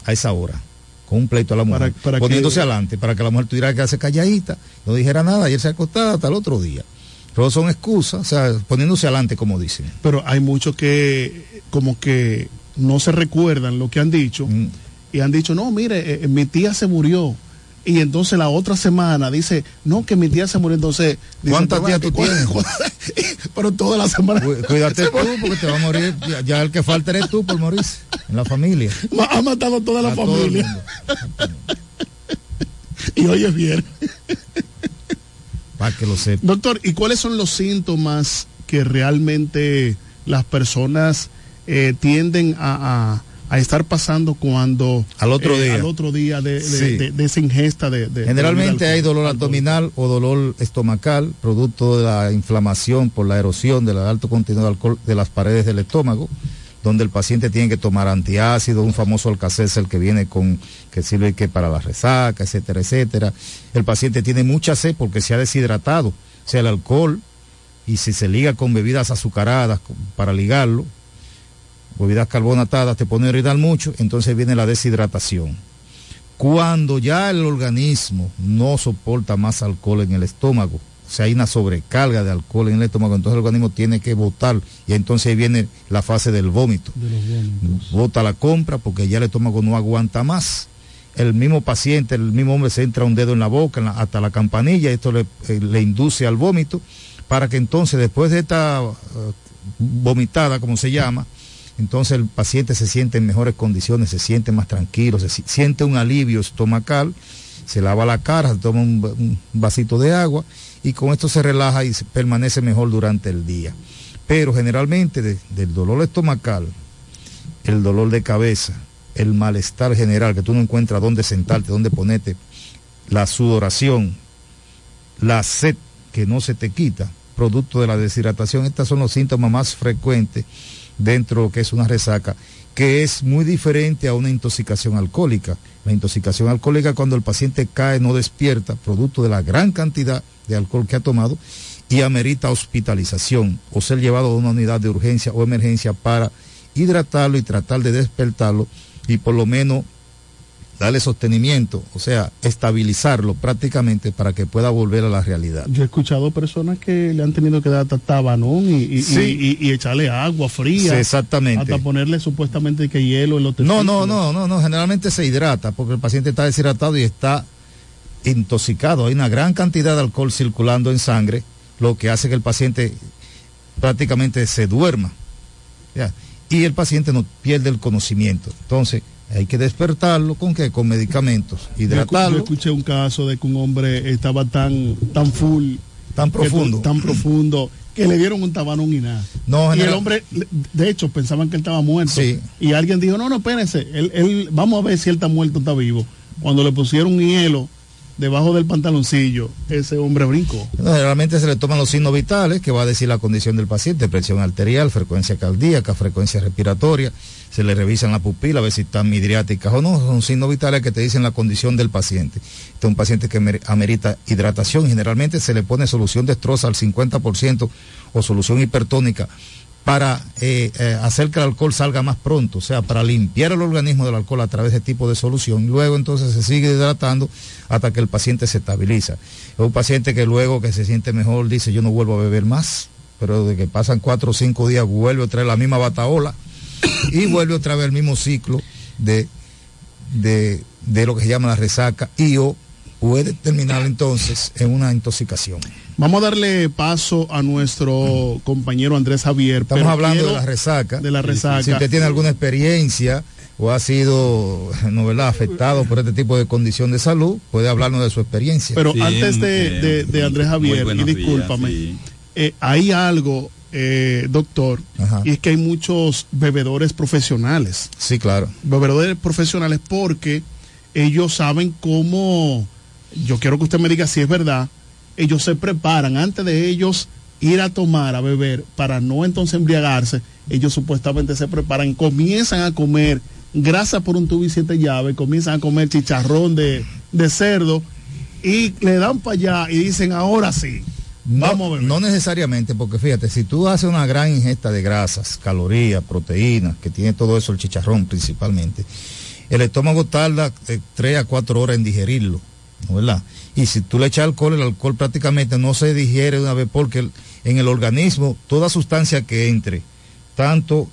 a esa hora, con un pleito a la mujer, Para- para poniéndose que- adelante, para que la mujer tuviera que quedarse calladita, no dijera nada, y él se acostaba hasta el otro día. Pero son excusas, o sea, poniéndose adelante, como dicen. Pero hay muchos que como que no se recuerdan lo que han dicho Mm. y han dicho, no, mire, eh, mi tía se murió. Y entonces la otra semana dice, no, que mi tía se murió. Entonces, ¿Cuántas tías tú ¿cu- tienes? pero toda la semana. Cu- Cuídate tú, porque te va a morir. Ya, ya el que falta eres tú por morirse en la familia. Ha matado a toda la A familia. y hoy es viernes. Para que lo sepa. Doctor, ¿y cuáles son los síntomas que realmente las personas eh, tienden a, a- a estar pasando cuando Al otro eh, día. al otro día de, de- Sí. de- de esa ingesta de, Generalmente hay dolor abdominal o dolor estomacal, producto de la inflamación por la erosión del alto contenido de alcohol de las paredes del estómago, donde el paciente tiene que tomar antiácido, un famoso alcacel que viene con, que sirve que para la resaca, etcétera, etcétera. El paciente tiene mucha sed porque se ha deshidratado, o sea, el alcohol, y si se liga con bebidas azucaradas para ligarlo, bebidas carbonatadas, te pone a orinar mucho, entonces viene la deshidratación. Cuando ya el organismo no soporta más alcohol en el estómago, o sea, hay una sobrecarga de alcohol en el estómago, entonces el organismo tiene que botar y entonces ahí viene la fase del vómito. Bota la compra porque ya el estómago no aguanta más. El mismo paciente, el mismo hombre se entra un dedo en la boca en la- hasta la campanilla, esto le, eh, le induce al vómito, para que entonces después de esta eh, vomitada, como se llama, entonces el paciente se siente en mejores condiciones, se siente más tranquilo, se si- siente un alivio estomacal, se lava la cara, se toma un vasito de agua y con esto se relaja y permanece mejor durante el día. Pero generalmente de- del dolor estomacal, el dolor de cabeza, el malestar general, que tú no encuentras dónde sentarte, dónde ponerte, la sudoración, la sed que no se te quita, producto de la deshidratación, estos son los síntomas más frecuentes dentro de lo que es una resaca, que es muy diferente a una intoxicación alcohólica. La intoxicación alcohólica cuando el paciente cae, no despierta, producto de la gran cantidad de alcohol que ha tomado y amerita hospitalización o ser llevado a una unidad de urgencia o emergencia para hidratarlo y tratar de despertarlo y por lo menos darle sostenimiento, o sea, estabilizarlo prácticamente para que pueda volver a la realidad. Yo he escuchado personas que le han tenido que dar tabanón y, y, Sí. y- echarle agua fría. Sí, exactamente. Hasta ponerle supuestamente que hielo en los No, no, testículos. no, no, no, generalmente se hidrata porque el paciente está deshidratado y está intoxicado. Hay una gran cantidad de alcohol circulando en sangre, lo que hace que el paciente prácticamente se duerma. ¿ya? Y el paciente no pierde el conocimiento. Entonces, hay que despertarlo con qué? Con medicamentos, escu- Yo hidratarlo. escuché un caso de que un hombre estaba tan, tan full. Tan que- profundo. tan profundo. Que le dieron un tabanón y nada. No, y el hombre, de hecho, pensaban que él estaba muerto. Sí. Y alguien dijo, no, no, espérense. Él, él, vamos a ver si él está muerto o está vivo. Cuando le pusieron hielo debajo del pantaloncillo, ese hombre brincó. No, Generalmente se le toman los signos vitales, que va a decir la condición del paciente, presión arterial, frecuencia cardíaca, frecuencia respiratoria, se le revisan la pupila a ver si están midriáticas o no, son signos vitales que te dicen la condición del paciente. Este es un paciente que mer- amerita hidratación, generalmente se le pone solución destroza al 50% o solución hipertónica para eh, eh, hacer que el alcohol salga más pronto, o sea, para limpiar el organismo del alcohol a través de este tipo de solución. Luego entonces se sigue hidratando hasta que el paciente se estabiliza. Es un paciente que luego que se siente mejor dice yo no vuelvo a beber más, pero de que pasan cuatro o cinco días vuelve a traer la misma bataola y vuelve otra vez el mismo ciclo de, de, de lo que se llama la resaca y o puede terminar entonces en una intoxicación. Vamos a darle paso a nuestro compañero Andrés Javier. Estamos pero hablando de la resaca. De la resaca. Si usted tiene alguna experiencia o ha sido, no verdad, afectado por este tipo de condición de salud, puede hablarnos de su experiencia. Pero antes de, de- de Andrés Javier, y días, discúlpame, sí. eh, hay algo, eh, doctor, y es que hay muchos bebedores profesionales. Sí, claro. Bebedores profesionales porque ellos saben cómo, yo quiero que usted me diga si es verdad, ellos se preparan antes de ellos ir a tomar, a beber, para no entonces embriagarse, ellos supuestamente se preparan, comienzan a comer grasa por un tubo y siete llaves, comienzan a comer chicharrón de, de cerdo y le dan para allá y dicen, ahora sí, No, no necesariamente, porque fíjate, si tú haces una gran ingesta de grasas, calorías, proteínas, que tiene todo eso el chicharrón principalmente, el estómago tarda de 3 a 4 horas en digerirlo, ¿no verdad? Y si tú le echas alcohol, el alcohol prácticamente no se digiere una vez porque en el organismo toda sustancia que entre, tanto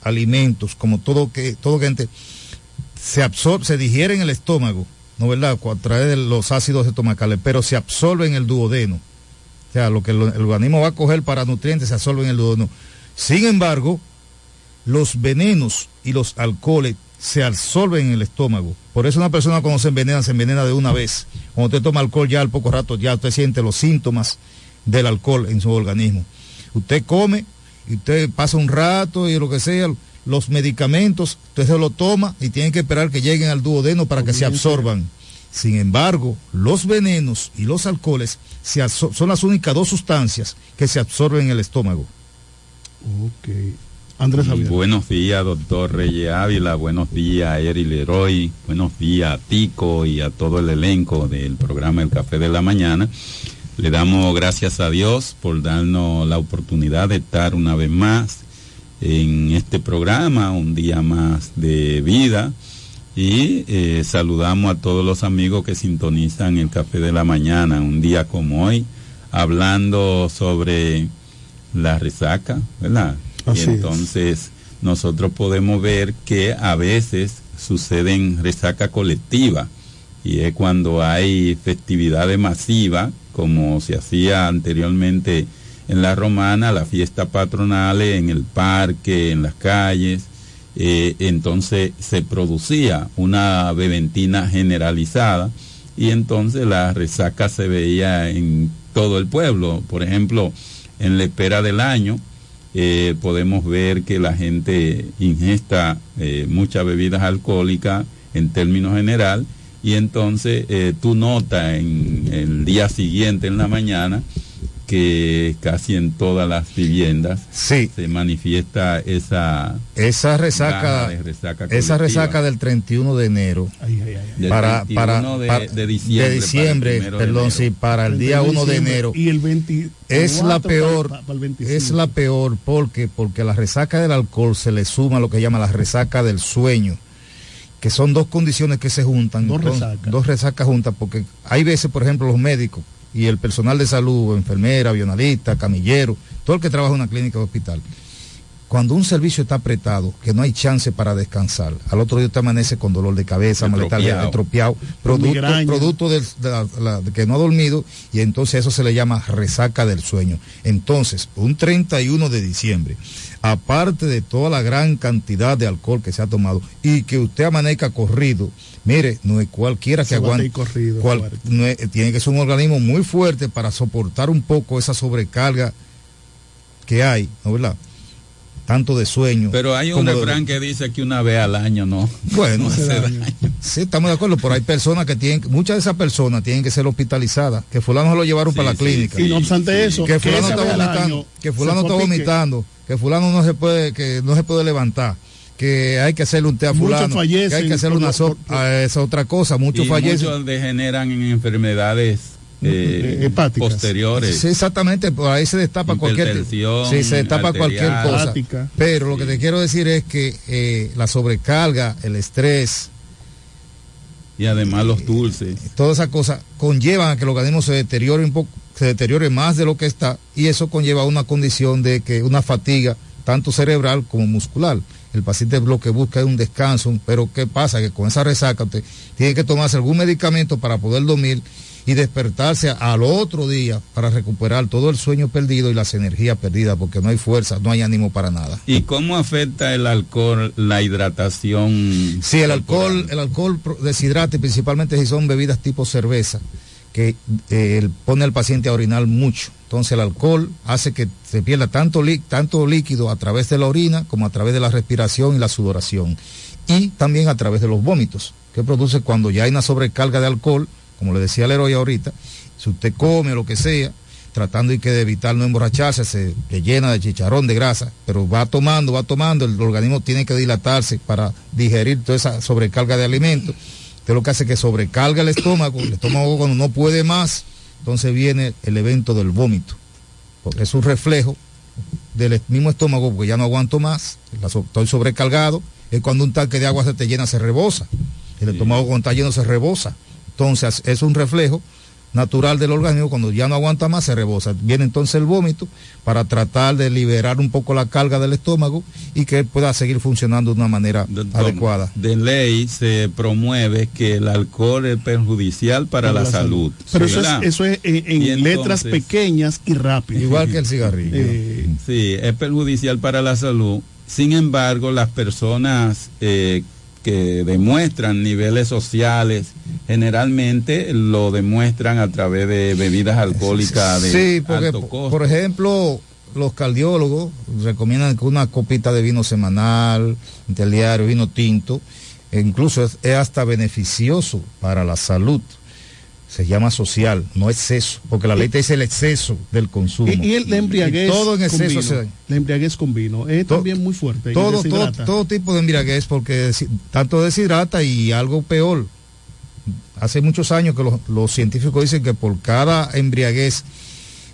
alimentos como todo que todo que entre, se absorbe, se digiere en el estómago, ¿no verdad? A través de los ácidos estomacales, pero se absorbe en el duodeno. O sea, lo que el, el organismo va a coger para nutrientes se absorbe en el duodeno. Sin embargo, los venenos y los alcoholes se absorben en el estómago. Por eso una persona cuando se envenena, se envenena de una vez. Cuando usted toma alcohol ya al poco rato ya usted siente los síntomas del alcohol en su organismo. Usted come y usted pasa un rato y lo que sea, los medicamentos, usted se lo toma y tiene que esperar que lleguen al duodeno para que se absorban. Sin embargo, los venenos y los alcoholes se son las únicas dos sustancias que se absorben en el estómago. Ok. Andrés Javier. Buenos días, doctor Reyes Ávila. Buenos días, Eri Leroy. Buenos días a Tico y a todo el elenco del programa El Café de la Mañana. Le damos gracias a Dios por darnos la oportunidad de estar una vez más en este programa, un día más de vida. Y eh, saludamos a todos los amigos que sintonizan el Café de la Mañana, un día como hoy, hablando sobre la resaca, ¿verdad? Así y es. entonces nosotros podemos ver que a veces suceden resaca colectiva y es cuando hay festividades masivas, como se hacía anteriormente en la romana, las fiestas patronales en el parque, en las calles, eh, entonces se producía una beventina generalizada y entonces la resaca se veía en todo el pueblo. Por ejemplo, en la espera del año, eh, podemos ver que la gente ingesta eh, muchas bebidas alcohólicas en términos general y entonces eh, tú notas en el día siguiente en la mañana que casi en todas las viviendas se manifiesta esa Esa resaca, esa resaca del 31 de enero para, 31 para, de- para- de diciembre, de diciembre, para de perdón, enero. sí, para el día 1 de enero. Y el 20. Es la peor, para- para el 25. es la peor porque porque la resaca del alcohol se le suma lo que llama la resaca del sueño, que son dos condiciones que se juntan, Dos entonces, resacas. dos resacas juntas, porque hay veces, por ejemplo, los médicos y el personal de salud, enfermera, avionalista, camillero, todo el que trabaja en una clínica o hospital, cuando un servicio está apretado, que no hay chance para descansar, al otro día usted amanece con dolor de cabeza, malestar Estropeado. producto, producto de, la- la- de que no ha dormido y entonces eso se le llama resaca del sueño. Entonces, un 31 de diciembre, aparte de toda la gran cantidad de alcohol que se ha tomado y que usted amanezca corrido, mire, no es cualquiera que Se aguante, y corrido, cual- fuerte. no es- tiene que ser un organismo muy fuerte para soportar un poco esa sobrecarga que hay, ¿no verdad? Tanto de sueño. Pero hay un de- refrán que dice que una vez al año no. bueno, no hace daño. sí, estamos de acuerdo, pero hay personas que tienen, muchas de esas personas tienen que ser hospitalizadas, que fulano se lo llevaron para la clínica. Y no obstante eso, que fulano está vomitando, que fulano está vomitando, que fulano no se puede, que no se puede levantar. que hay que hacerle un té a fulano, que hay que hacerle una por- so- a esa otra cosa, muchos y fallecen. muchos degeneran en enfermedades eh, posteriores. Sí, exactamente, por ahí se destapa cualquier sí, se destapa cualquier cosa. Hepática. Pero lo que te quiero decir es que eh, la sobrecarga, el estrés, Y además los dulces. todas esas cosas conllevan a que el organismo se deteriore un poco, se deteriore más de lo que está y eso conlleva a una condición de que una fatiga tanto cerebral como muscular. El paciente lo que busca es un descanso, pero ¿qué pasa? Que con esa resaca usted tiene que tomarse algún medicamento para poder dormir y despertarse al otro día para recuperar todo el sueño perdido y las energías perdidas, porque no hay fuerza, no hay ánimo para nada. ¿Y cómo afecta el alcohol la hidratación? Sí, el alcohol, el alcohol deshidrata, principalmente si son bebidas tipo cerveza, que eh, el- pone al paciente a orinar mucho. Entonces el alcohol hace que se pierda tanto, tanto líquido a través de la orina como a través de la respiración y la sudoración. Y también a través de los vómitos, que produce cuando ya hay una sobrecarga de alcohol, como le decía el héroe ahorita, si usted come o lo que sea, tratando y que de evitar no emborracharse, se llena de chicharrón, de grasa, pero va tomando, va tomando, el organismo tiene que dilatarse para digerir toda esa sobrecarga de alimentos. Entonces lo que hace es que sobrecarga el estómago, el estómago cuando no puede más, entonces viene el evento del vómito, porque es un reflejo del mismo estómago, porque ya no aguanto más, estoy sobrecargado, es cuando un tanque de agua se te llena, se rebosa, el estómago cuando está lleno se rebosa, entonces es un reflejo natural del organismo, cuando ya no aguanta más se rebosa. Viene entonces el vómito para tratar de liberar un poco la carga del estómago y que pueda seguir funcionando de una manera adecuada. De ley se promueve que el alcohol es perjudicial para la, salud. Pero eso es, eso es en, letras pequeñas y rápidas. Igual que el cigarrillo. Eh, Sí, es perjudicial para la salud. Sin embargo, las personas eh, que demuestran niveles sociales generalmente lo demuestran a través de bebidas alcohólicas de Sí, porque, alto por- costo. por ejemplo, los cardiólogos recomiendan que una copita de vino semanal, interdiario, vino tinto, e incluso es, es hasta beneficioso para la salud. Se llama social, no exceso, porque la ley te dice el exceso del consumo. y, y el, la embriaguez Y todo en con exceso vino, la embriaguez con vino es To- también muy fuerte todo, todo, todo tipo de embriaguez, porque tanto deshidrata y algo peor. Hace muchos años que los, los científicos dicen que por cada embriaguez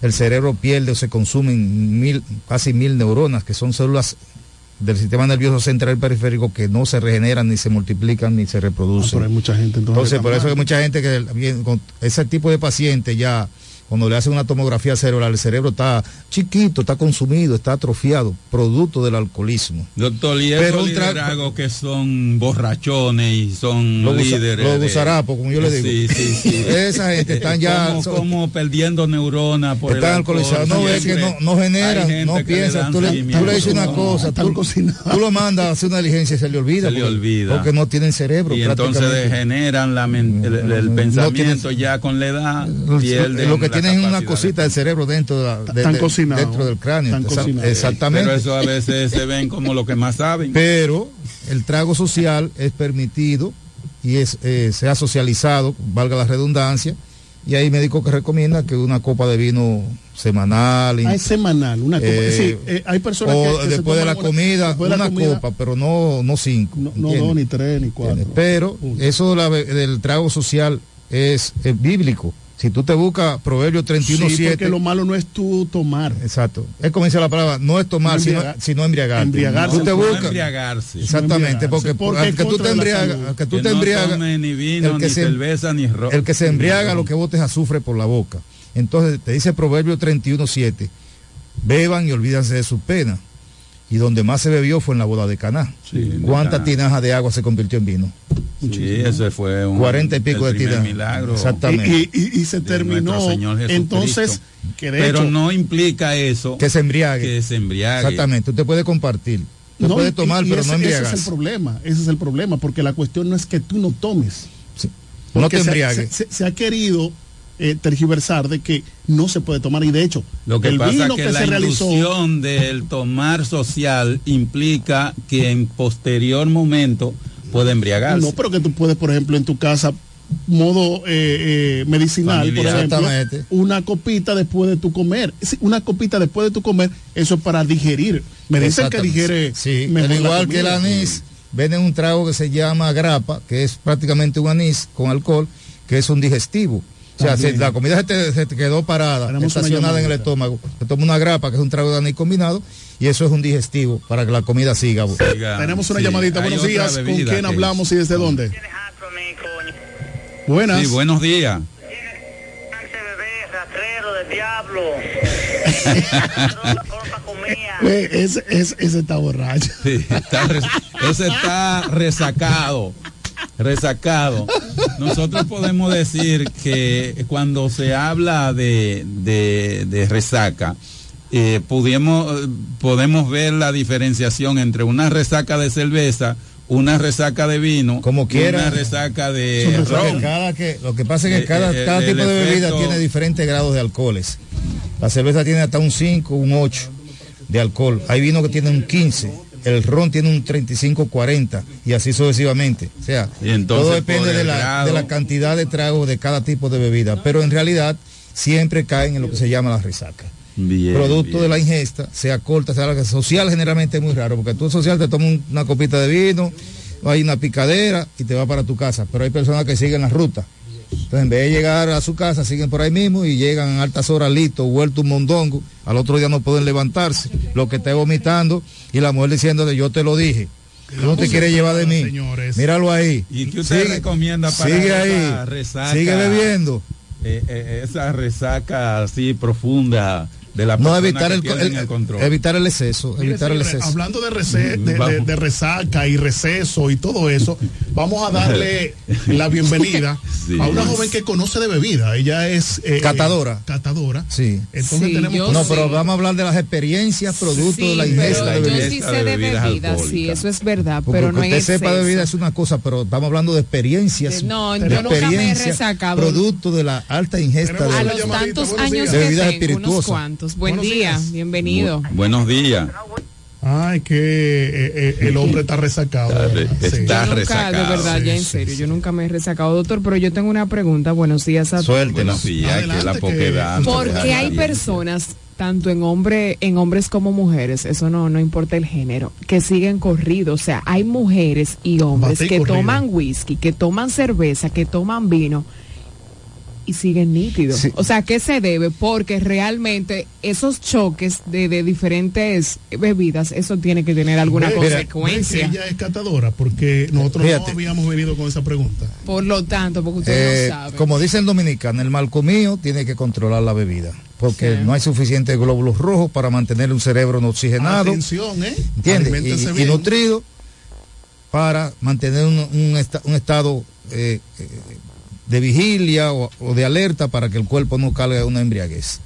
el cerebro pierde o se consumen mil, casi mil neuronas, que son células del sistema nervioso central periférico que no se regeneran, ni se multiplican, ni se Ah, reproducen. pero hay mucha gente entonces, Entonces, por eso hay mucha gente que con ese tipo de paciente ya, cuando le hacen una tomografía cerebral, el cerebro está chiquito, está consumido, está atrofiado, producto del alcoholismo. Doctor, y esos liderazgos que son borrachones y son Los líderes. los de- gusarapos, como yo le digo. Sí, sí, sí. Esa gente están ya- Como, son- como perdiendo neuronas por el Están alcohol. alcoholizados, no ves que no, no generan, no piensan, tú le, tú le dices una cosa, tú, tú lo mandas a hacer una diligencia y se le olvida. Se le porque- olvida. Porque no tienen cerebro. Y entonces degeneran la el, el- el pensamiento ya con la edad. pierden lo que tienen una cosita del cerebro dentro, de la- de- Están de- cocinados. dentro del cráneo. Exactamente. Pero eso a veces se ven como lo que más saben. Pero el trago social es permitido y es, eh, sea socializado, valga la redundancia, y hay médicos que recomiendan que una copa de vino semanal. Ah, es semanal, una copa. Eh, sí, eh, hay personas o que, que se después de una- comida, después de la una comida, copa, pero no, no cinco. No, no dos, ni tres, ni cuatro. Pero eso de la be- del trago social es, es bíblico. Si tú te buscas Proverbios Sí, 31.7. porque lo malo no es tú tomar. Exacto. Es como dice la palabra, no es tomar, No sino, embriagar- sino embriagarte. embriagarse. Tú te No buscas. embriagarse. Exactamente, No porque, embriagarse, porque al que tú te embriagas, que tú Que te no embriagas, tome ni vino, el que ni se- cerveza, ni el que se embriaga lo que botes azufre por la boca. Entonces te dice Proverbio 31.7, beban y olvídanse de su pena. Y donde más se bebió fue en la boda de Caná. en ¿Cuánta Caná. tinaja de agua se convirtió en vino? Sí, ese fue un 40 y pico el de primer tinaja. milagro. Exactamente. Y, y- y se terminó. Señor. Entonces, que de Pero hecho, no implica eso Que se embriague. que se embriague. Exactamente, usted puede compartir. Usted no, puede tomar, y pero ese, no ese es el problema, ese es el problema, porque la cuestión no es que tú no tomes. No te embriagues. Se, se- se ha querido eh, tergiversar de que no se puede tomar y de hecho Lo que el pasa vino es que, que, la se realizó del tomar social implica que en posterior momento puede embriagarse. no pero que tú puedes por ejemplo en tu casa modo eh, eh, medicinal, por ejemplo, una copita después de tu comer. Una copita después de tu comer, eso es para digerir. Me dicen que digiere Sí, mejor igual que el anís, venden un trago que se llama grapa, que es prácticamente un anís con alcohol, que es un digestivo. O sea, También. si la comida se te, se te quedó parada, Tenemos estacionada en el estómago, se toma una grapa, que es un trago de anís combinado, y eso es un digestivo para que la comida siga. Tenemos una Sí, llamadita. hay Buenos días. ¿Con quién hablamos y desde dónde? Buenas. Sí, buenos días. Diablo. Eh, ese, ese- ese está borracho. Sí, está res- ese está resacado. Resacado. Nosotros podemos decir que cuando se habla de, de- de resaca, eh, pudimos- podemos ver la diferenciación entre una resaca de cerveza, una resaca de vino, Como quiera. una resaca de Son resaca. ron. Cada que, lo que pasa es que Eh, cada, eh, cada el tipo de bebida tiene diferentes grados de alcoholes. La cerveza tiene hasta un 5, un 8 de alcohol. Hay vino que tiene un 15. El ron tiene un 35-40 y así sucesivamente. O sea, Y entonces, todo depende de la, grado- de la cantidad de tragos de cada tipo de bebida. Pero en realidad siempre caen en lo que se llama la resaca. Bien, Producto bien. de la ingesta, sea corta, sea larga. Social generalmente es muy raro, porque tú social te tomas un- una copita de vino, hay una picadera y te va para tu casa. Pero hay personas que siguen la ruta. Entonces, en vez de llegar a su casa, siguen por ahí mismo y llegan a altas horas listos, vuelto un mondongo. Al otro día no pueden levantarse. Lo que esté vomitando y la mujer diciéndole, yo te lo dije. Tú no te quieres llevar de mí. Míralo ahí. ¿Y qué usted recomienda para sigue ahí. resaca? Sigue bebiendo. Eh, eh, esa resaca así profunda de la No evitar que el, pierden el- el control. evitar el exceso, Mire, evitar el señores, exceso. Hablando de, rese- de- de- resaca y receso y todo eso, vamos a darle la bienvenida Sí. a una joven que conoce de bebida. Ella es eh, Catadora. catadora. Sí. Entonces Sí, tenemos No, sí. pero vamos a hablar de las experiencias producto Sí, de la pero ingesta de yo bebidas. sí sé de bebidas, sí, eso es verdad, Porque pero no que en usted sepa de bebida es una cosa, pero estamos hablando de experiencias. De- no, de yo nunca me he experiencias resacado. Producto de la alta ingesta A de, los tantos años de bebidas espirituosas. Buen Buenos día, días. bienvenido. Buenos días. Ay, que eh, eh, el hombre está resacado. Sí. Yo nunca, de verdad, ya en serio, yo nunca me he resacado, doctor, pero yo tengo una pregunta. Buenos días a todos. Buenos días, que la poquedad. ¿Por qué hay personas, tanto en hombre, en hombres como mujeres, eso no, no importa el género, que siguen corrido? O sea, hay mujeres y hombres que corrido. toman whisky, que toman cerveza, que toman vino y siguen nítidos. O sea, ¿qué se debe? Porque realmente esos choques de, de diferentes bebidas, eso tiene que tener alguna consecuencia. ella es catadora porque nosotros Fíjate. no habíamos venido con esa pregunta. Por lo tanto, porque ustedes Eh, no saben. como dice el dominicano, el mal comido tiene que controlar la bebida, porque no hay suficientes glóbulos rojos para mantener un cerebro no oxigenado. Atención, ¿eh? Y, nutrido para mantener un, un esta- un estado eh, eh, de vigilia o, o de alerta para que el cuerpo no calgue una embriaguez.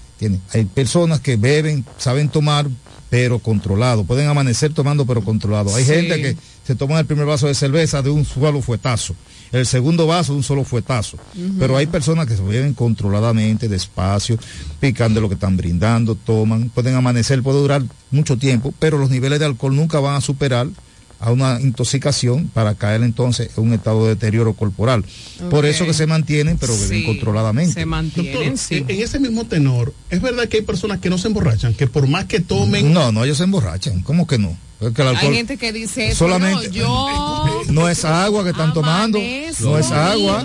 Hay personas que beben, saben tomar, pero controlado. Pueden amanecer tomando, pero controlado. Hay Sí. gente que se toma el primer vaso de cerveza de un solo fuetazo, el segundo vaso de un solo fuetazo. Pero hay personas que se beben controladamente, despacio, pican de lo que están brindando, toman, pueden amanecer, puede durar mucho tiempo, pero los niveles de alcohol nunca van a superar a una intoxicación para caer entonces en un estado de deterioro corporal. Por eso que se mantienen, pero beben Sí, controladamente. Se mantienen, Doctor, sí. en en ese mismo tenor, ¿es verdad que hay personas que no se emborrachan? Que por más que tomen... No, no, ellos se emborrachan. ¿Cómo que no? Es que el Hay gente que dice eso, solamente- no, yo no es agua que están tomando, no es agua.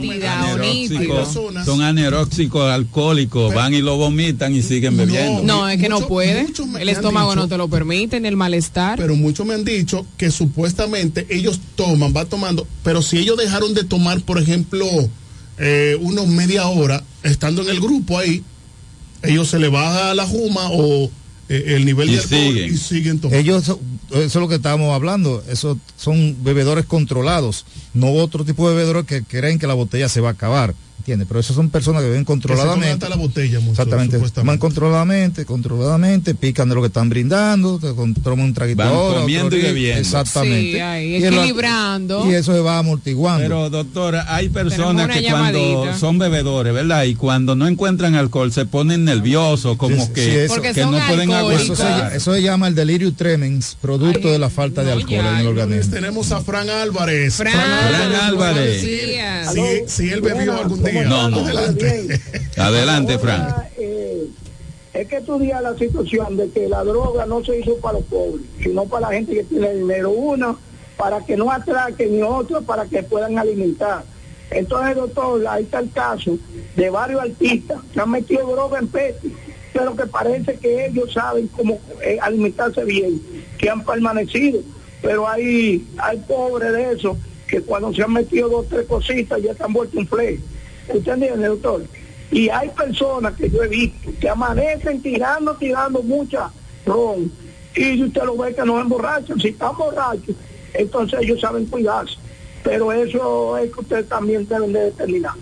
Son aneróxicos alcohólicos, van y lo vomitan y siguen bebiendo. No, es que no puede. El estómago dicho- no te lo permite, ni el malestar. Pero muchos me han dicho que supuestamente ellos toman, va tomando, pero si ellos dejaron de tomar, por ejemplo, eh, unos media hora, estando en el grupo ahí, ellos se le baja la juma o eh, el nivel Y de alcohol siguen. y siguen tomando. Ellos, eso es lo que estábamos hablando, esos son bebedores controlados, no otro tipo de bebedores que creen que la botella se va a acabar. ¿Entiendes? Pero esas son personas que viven controladamente. hasta la botella, mucho, Exactamente. Toman controladamente, controladamente, pican de lo que están brindando, toman un traguito Van ahora, comiendo otro y bebiendo. Exactamente. Sí, ahí, equilibrando. Y eso se va amortiguando. Pero doctora, hay personas que cuando son bebedores, ¿verdad? Y cuando no encuentran alcohol se ponen nerviosos, como Sí, que, sí, eso. Porque que no pueden alcohólicos. eso, se, aguantar. eso se llama el delirio tremens, producto de la falta de alcohol en el organismo. Tenemos a Fran Álvarez. Fran, Fran Álvarez. Si, si él bebió algún día. No, no. Adelante. Adelante, Fran. eh, es que estudiar la situación de que la droga no se hizo para los pobres, sino para la gente que tiene dinero. Una, para que no atraquen y otra, para que puedan alimentar. Entonces, doctor, ahí está el caso de varios artistas que han metido droga en peti, pero que parece que ellos saben cómo eh, alimentarse bien, que han permanecido. Pero hay, hay pobres de eso que cuando se han metido dos tres cositas ya están vueltos un play. ¿Usted entiende, doctor? Y hay personas que yo he visto que amanecen tirando, tirando mucha ron. Y usted lo ve que no emborrachan. Si están borrachos, entonces ellos saben cuidarse. Pero eso es que ustedes también deben de determinar.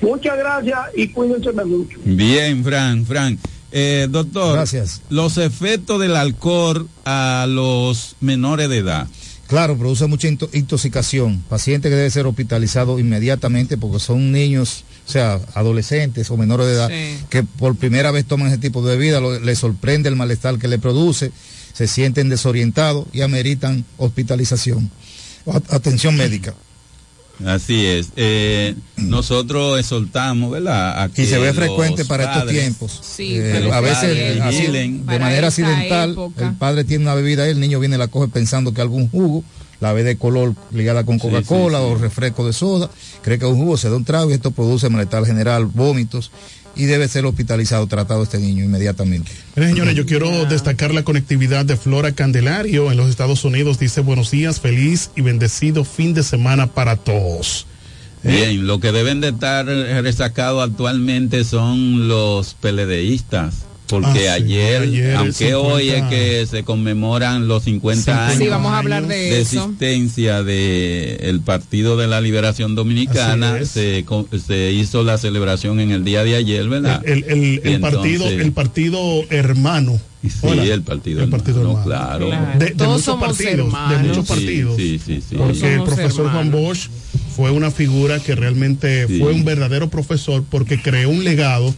Muchas gracias y cuídense mucho. Bien, Fran, Fran. Eh, doctor, Gracias. los efectos del alcohol a los menores de edad. Claro, produce mucha into- intoxicación. Paciente que debe ser hospitalizado inmediatamente porque son niños, o sea, adolescentes o menores de edad, Sí. que por primera vez toman ese tipo de bebida, lo- les sorprende el malestar que le produce, se sienten desorientados y ameritan hospitalización. atención médica. Así es. Eh, nosotros exhortamos, ¿verdad? A Y se ve frecuente para estos tiempos. Sí, Eh, a veces así, de manera accidental, época. el padre tiene una bebida, el niño viene y la coge pensando que algún jugo, la ve de color ligada con Coca-Cola sí, sí. o refresco de soda, cree que es un jugo, se da un trago y esto produce malestar general, vómitos y debe ser hospitalizado, tratado este niño inmediatamente. Miren, señores, yo quiero destacar la conectividad de Flora Candelario en los Estados Unidos. Dice buenos días, feliz y bendecido fin de semana para todos. Bien, lo que deben de estar resacados actualmente son los peledeístas. Porque Ah, sí, ayer, aunque hoy es 50. que se conmemoran los 50 años Sí, vamos a hablar de de eso. existencia del Partido de la Liberación Dominicana, se, hizo la celebración en el día de ayer, ¿verdad? El, el- partido, el partido hermano. Sí, Hola. el partido, El partido hermano, hermano. claro. Claro. De, de Todos muchos somos partidos, de hermanos. muchos Sí, partidos. sí, sí, sí. Porque el profesor Juan hermanos. Bosch fue una figura que realmente Sí. fue un verdadero profesor porque creó un legado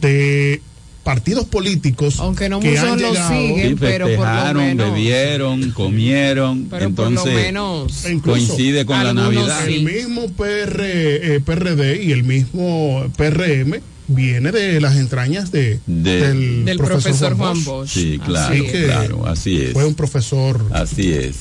de partidos políticos Aunque no que muchos han lo llegado siguen. Sí, pero por lo menos- bebieron, comieron, Pero entonces por lo menos e coincide con la Navidad. sí. el mismo PR, eh, PRD y el mismo PRM viene de las entrañas de, De- del, del profesor Juan Bosch. Sí, claro, Así que claro, así es. Fue un profesor Así es.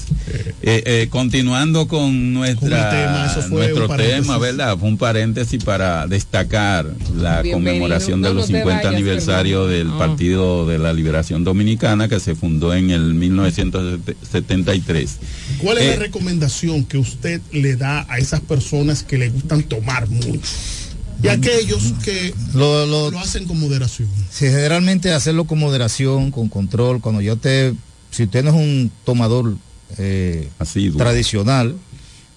Eh, eh, continuando con nuestra Con tema, eso fue nuestro tema, ¿verdad? Fue un paréntesis para destacar la Bienvenido. conmemoración de No, los no te 50 vayas, aniversario del. Partido de la Liberación Dominicana que se fundó en el 1973. ¿Cuál es Eh, la recomendación que usted le da a esas personas que le gustan tomar mucho? Y aquellos que Lo- lo- lo hacen con moderación. Sí, generalmente hacerlo con moderación, con control. Cuando yo te, si usted no es un tomador eh, Asiduo. tradicional,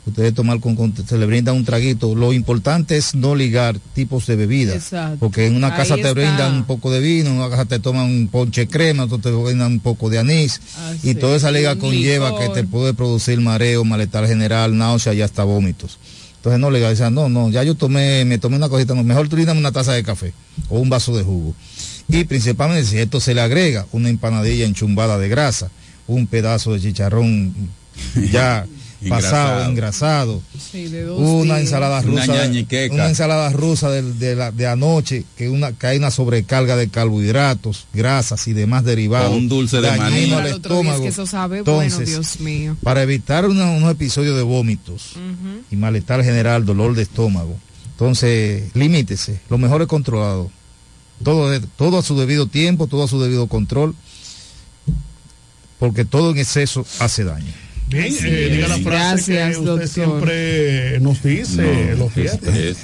usted debe tomar con, con- se le brinda un traguito. Lo importante es no ligar tipos de bebidas, Exacto. porque en una Ahí casa te está. brindan un poco de vino, en una casa te toman un ponche crema, otro te brindan un poco de anís, Así y toda esa liga conlleva licor. que te puede producir mareo, malestar general, náusea y hasta vómitos. Entonces no legalizan, no, no, ya yo tomé, me tomé una cosita, mejor tú brindame una taza de café o un vaso de jugo. Y principalmente si esto se le agrega una empanadilla enchumbada de grasa, un pedazo de chicharrón ya pasado, engrasado, Sí, de dos una ensalada rusa, una ensalada rusa de, de la- de anoche, que, una, que hay una sobrecarga de carbohidratos, grasas y demás derivados. O un dulce de maní. al es estómago. que eso sabe Entonces, bueno, Dios mío. para evitar una- unos episodios de vómitos y malestar general, dolor de estómago. Entonces, limítese. Lo mejor es controlado. Todo, todo a su debido tiempo, todo a su debido control, porque todo en exceso hace daño. Bien, eh, diga la frase Gracias, que usted doctor. siempre nos dice No, los viernes.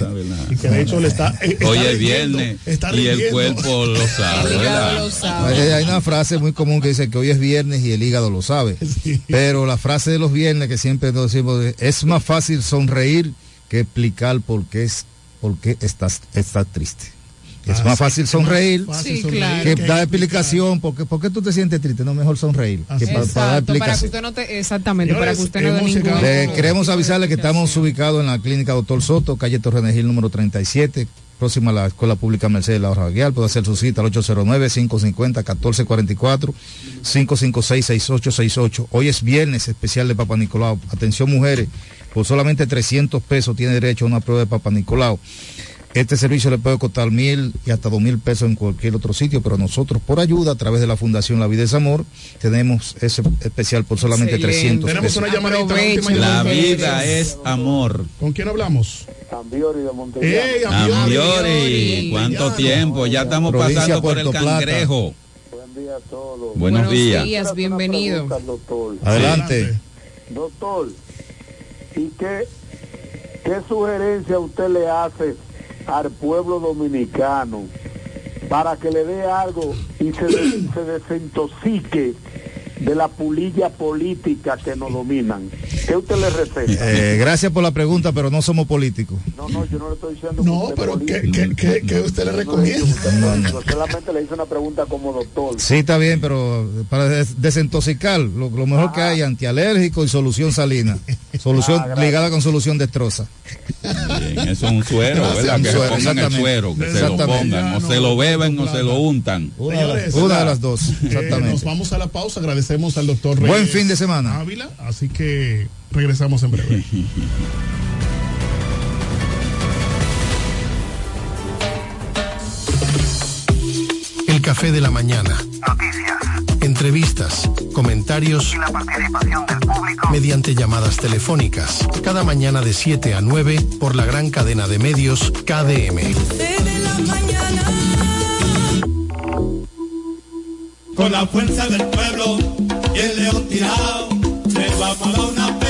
Y que de hecho le está. eh, está Hoy es viernes está y el cuerpo lo sabe, El hígado ¿verdad? lo sabe. Hay una frase muy común que dice que hoy es viernes y el hígado lo sabe. Sí. Pero la frase de los viernes que siempre nos decimos es, es más fácil sonreír que explicar por qué es por qué estás, estás triste. Es más fácil sonreír Sí, claro. que dar explicación. Porque, ¿Por qué tú te sientes triste? No, mejor sonreír. Que pa- para, dar para que explicación. usted no te, exactamente, para que usted no dé ningún... Le queremos avisarle que estamos ubicados en la clínica Doctor Soto, calle Torrenegil número 37, próxima a la Escuela Pública Mercedes La Guial. Puede hacer su cita al 809-550-1444, 556-6868. Hoy es viernes especial de Papa Nicolau. Atención mujeres, por solamente 300 pesos tiene derecho a una prueba de Papa Nicolau. Este servicio le puede costar mil y hasta dos mil pesos en cualquier otro sitio, pero nosotros por ayuda a través de la Fundación La Vida es Amor tenemos ese especial por solamente Excelente. 300 Tenemos pesos. una llamadita, la última La llamada. vida es amor. ¿Con quién hablamos? Ambiori de Montevideo. ¡Ey, Ambiori! ¿cuánto tiempo? Ya estamos Provincia pasando por el cangrejo. Buen día a todos. Buenos días. días, bienvenido. Pregunta doctor. Adelante. Doctor, ¿y qué, qué sugerencia usted le hace al pueblo dominicano para que le dé algo y se, de- de la pulilla política que nos dominan? ¿Qué usted le receta? Eh, gracias por la pregunta, pero no somos políticos. No, no, yo no le estoy diciendo No, usted pero ¿qué, político. qué, qué, qué usted le no recomienda? solamente le hice una pregunta como doctor. Sí, está bien, pero para des- desintoxicar, lo, lo mejor que hay, antialérgico y solución salina. Solución Ah, ligada con solución destroza. Bien, eso es un suero, ¿verdad? Un Que se suero, pongan el suero, que se lo pongan, o se lo beban o se lo untan. Una, de las- Señores, una de la- las dos, Eh, nos exactamente. vamos a la pausa. Agradecemos al doctor Reyes Buen fin de semana. Ávila. Así que regresamos en breve. El café de la mañana. Noticias. Entrevistas, comentarios y la participación del público mediante llamadas telefónicas. Cada mañana de 7 a 9 por la gran cadena de medios KDM. Con la fuerza del pueblo y el león tirado, le vamos a dar una quitado.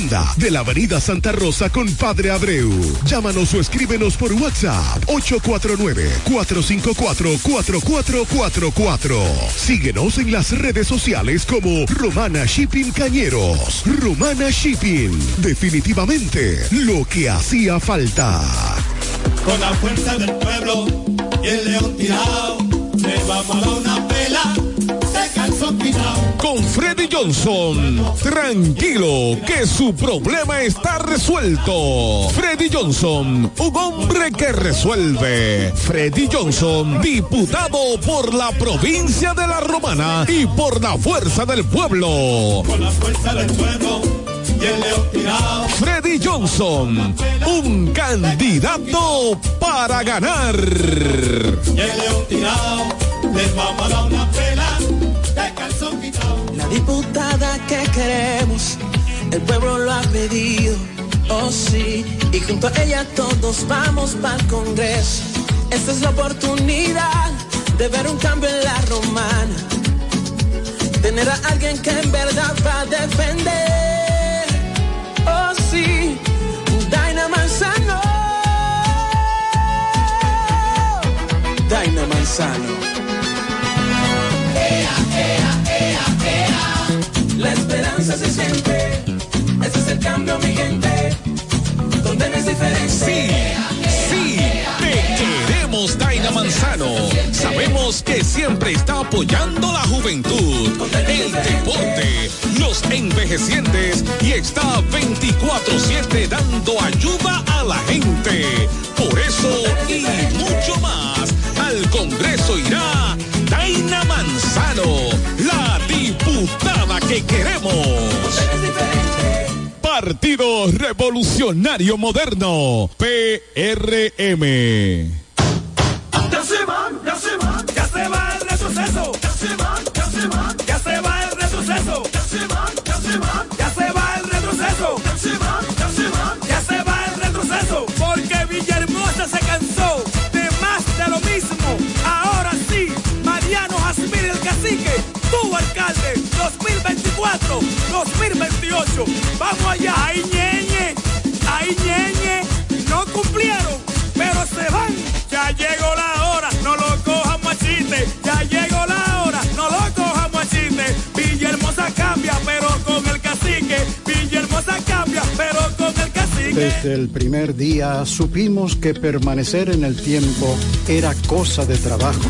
de la Avenida Santa Rosa con Padre Abreu. Llámanos o escríbenos por WhatsApp 849-454-4444. Síguenos en las redes sociales como Romana Shipping Cañeros. Romana Shipping. Definitivamente lo que hacía falta. Con la fuerza del pueblo y el león tirado, les vamos a dar una pela. Con Freddy Johnson, tranquilo que su problema está resuelto. Freddy Johnson, un hombre que resuelve. Freddy Johnson, diputado por la provincia de La Romana y por la fuerza del pueblo. Con la fuerza del pueblo. Freddy Johnson, un candidato para ganar. Y el león les vamos a dar una pela diputada que queremos, el pueblo lo ha pedido, oh sí, y junto a ella todos vamos para el Congreso. Esta es la oportunidad de ver un cambio en la romana, tener a alguien que en verdad va a defender, oh sí, Daina Manzano, Daina Manzano. Se siente, ese es el cambio, mi gente. Donde no es diferente. Sí, sí, te queremos, Daina Manzano. Sabemos que siempre está apoyando la juventud, el deporte, los envejecientes y está 24-7 dando ayuda a la gente. Por eso y mucho más, al Congreso irá Daina Manzano, que queremos. Partido Revolucionario Moderno, PRM. Ya se van, ya se van, ya se va el retroceso. Ya se van, ya se van, ya se va el retroceso. Ya se van, ya se van, ya se va el retroceso. Ya se van, ya se van, ya se va el retroceso. Porque Villahermosa se cansó de más de lo mismo. Ahora sí, Mariano Jasmine el cacique, tu alcalde, 2024, 2028. Vamos allá, ahí ñeñe, ahí ñeñe, no cumplieron, pero se van. Ya llegó la hora, no lo cojan machiste. Ya llegó la hora, no lo cojan machiste. Villahermosa cambia, pero con el cacique. Villahermosa cambia, pero con el cacique. Desde el primer día supimos que permanecer en el tiempo era cosa de trabajo.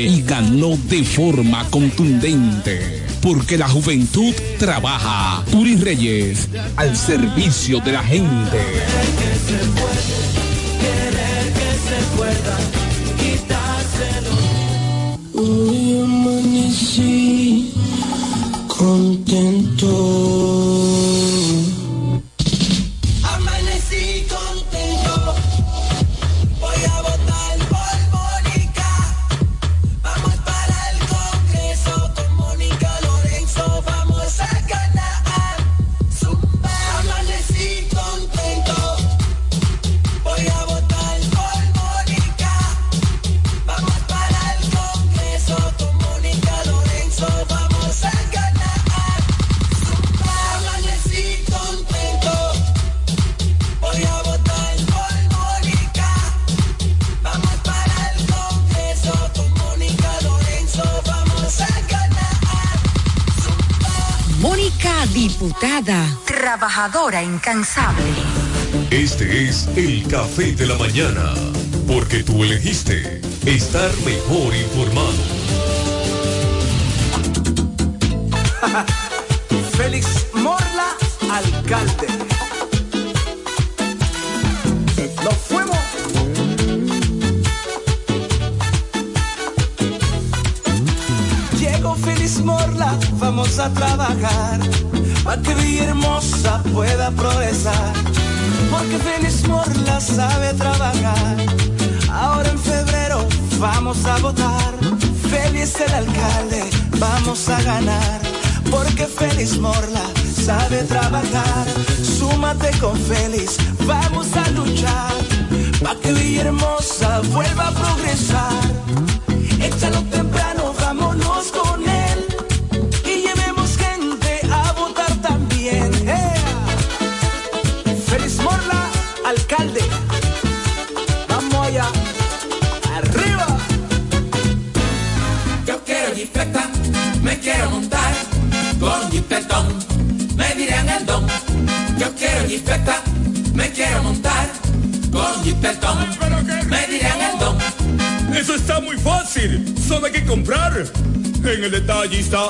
y ganó de forma contundente. Porque la juventud trabaja. Turi Reyes, al servicio de la gente. Hoy amanecí contento. Diputada, trabajadora incansable. Este es el café de la mañana, porque tú elegiste estar mejor informado. Félix Morla, alcalde. Nos fuimos. Llegó Félix Morla, vamos a trabajar para que Villahermosa pueda progresar. Porque Félix Morla sabe trabajar. Ahora en febrero vamos a votar. Félix el alcalde, vamos a ganar. Porque Félix Morla sabe trabajar. Su Fírmate con Félix, vamos a luchar. Pa' que Villahermosa vuelva a progresar. Échalo temprano, jipeta, me quiero montar con jipetón, me dirán el don. Eso está muy fácil, solo hay que comprar. En el detallista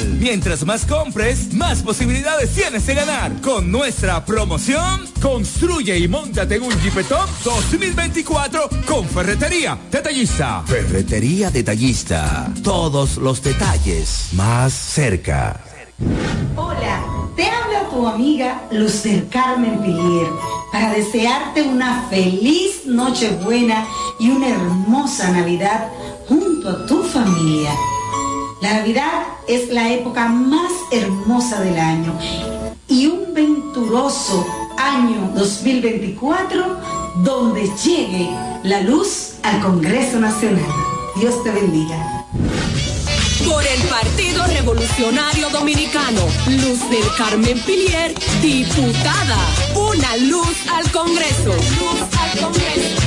Mientras más compres, más posibilidades tienes de ganar. Con nuestra promoción, construye y montate en un Jeepetop 2024 con Ferretería Detallista. Ferretería Detallista. Todos los detalles más cerca. Hola, te habla tu amiga Luz del Carmen Pilier para desearte una feliz Nochebuena y una hermosa Navidad junto a tu familia. La Navidad es la época más hermosa del año y un venturoso año 2024 donde llegue la luz al Congreso Nacional. Dios te bendiga. Por el Partido Revolucionario Dominicano, Luz del Carmen Pilier, diputada. Una luz al Congreso. Luz al Congreso.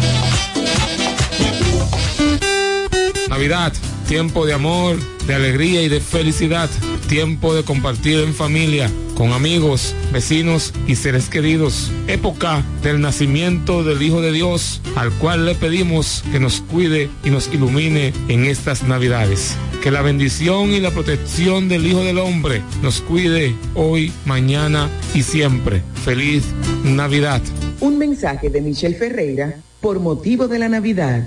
Navidad, tiempo de amor, de alegría y de felicidad. Tiempo de compartir en familia, con amigos, vecinos y seres queridos. Época del nacimiento del Hijo de Dios, al cual le pedimos que nos cuide y nos ilumine en estas Navidades. Que la bendición y la protección del Hijo del Hombre nos cuide hoy, mañana y siempre. Feliz Navidad. Un mensaje de Michelle Ferreira por motivo de la Navidad.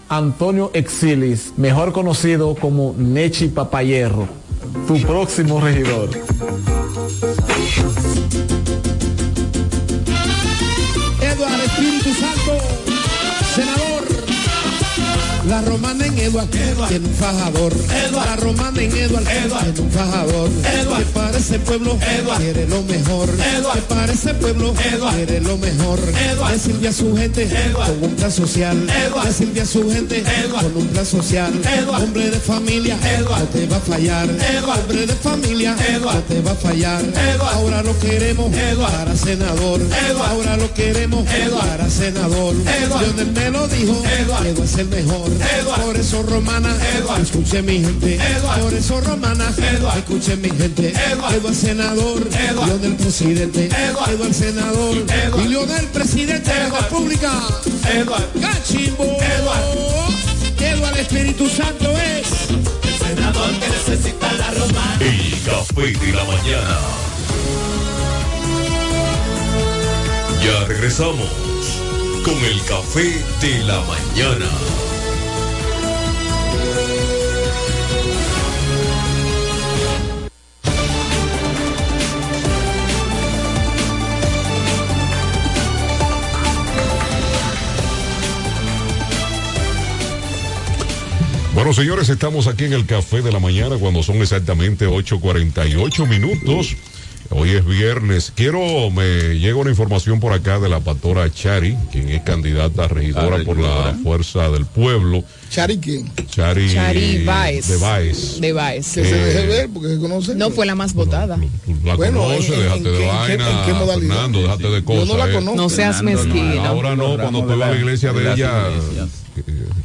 Antonio Exilis, mejor conocido como Nechi Papayerro, tu próximo regidor. Eduardo Espíritu Santo, senador. La romana Eduard, tiene un fajador. La romana en Eduard, tiene un fajador. Que para ese pueblo quiere lo mejor. Que para ese pueblo quiere lo mejor. Le sirve a su gente con un plan social. Le sirve a su gente con un plan social. Hombre de familia, no te va a fallar. Hombre de familia, no te va a fallar. Ahora lo queremos para senador. Ahora lo queremos para senador. Lionel me lo dijo, Eduard es el mejor. Por eso romana, escuche mi gente. Por eso romana, escuche mi gente. Eduard senador, Lionel presidente. Eduard senador, y Lionel presidente de la República. Eduard Cachimbo. Eduard Espíritu Santo es. El senador que necesita la romana. El café de la mañana. Ya regresamos con el café de la mañana. Bueno, señores, estamos aquí en el Café de la Mañana cuando son exactamente 8.48 minutos. Hoy es viernes. Quiero, me llega una información por acá de la pastora Chari, quien es candidata a regidora por la. Fuerza del Pueblo. ¿Chari quién? Chari, Chari Báez. de Baez. De Baez. Que Eh, se deje ver porque se conoce. No fue la más votada. La Bueno, conoce, ¿en- déjate en de qué- en qué- vaina. en qué modalidad? Fernando, déjate de cosas. no la eh. conozco. No seas no, mezquino. Ahora no, cuando vas a la iglesia de ella. eh,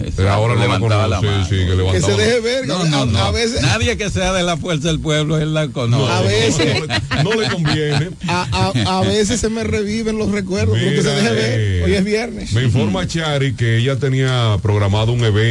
Exacto, ahora no la levantaba la conoce, mano. sí, que Que se deje ver. No, a, no, no. a veces. Nadie que sea de la fuerza del pueblo, él la conoce. A veces. No le conviene. A, a- a veces se me reviven los recuerdos, que se Mira, deje ver. eh, Hoy es viernes. Me informa Chari que ella tenía programado un evento,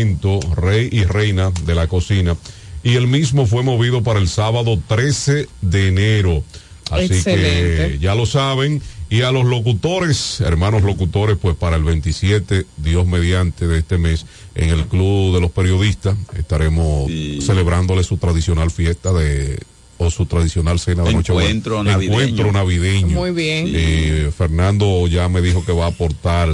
Rey y Reina de la Cocina, y el mismo fue movido para el sábado 13 de enero. Así que ya lo saben. Y a los locutores, hermanos locutores, pues para el 27, Dios mediante de este mes, en el Club de los Periodistas, estaremos celebrándole su tradicional fiesta de o su tradicional cena de Encuentro Nochebuena. navideño. Encuentro navideño. Muy bien. Eh, Fernando ya me dijo que va a aportar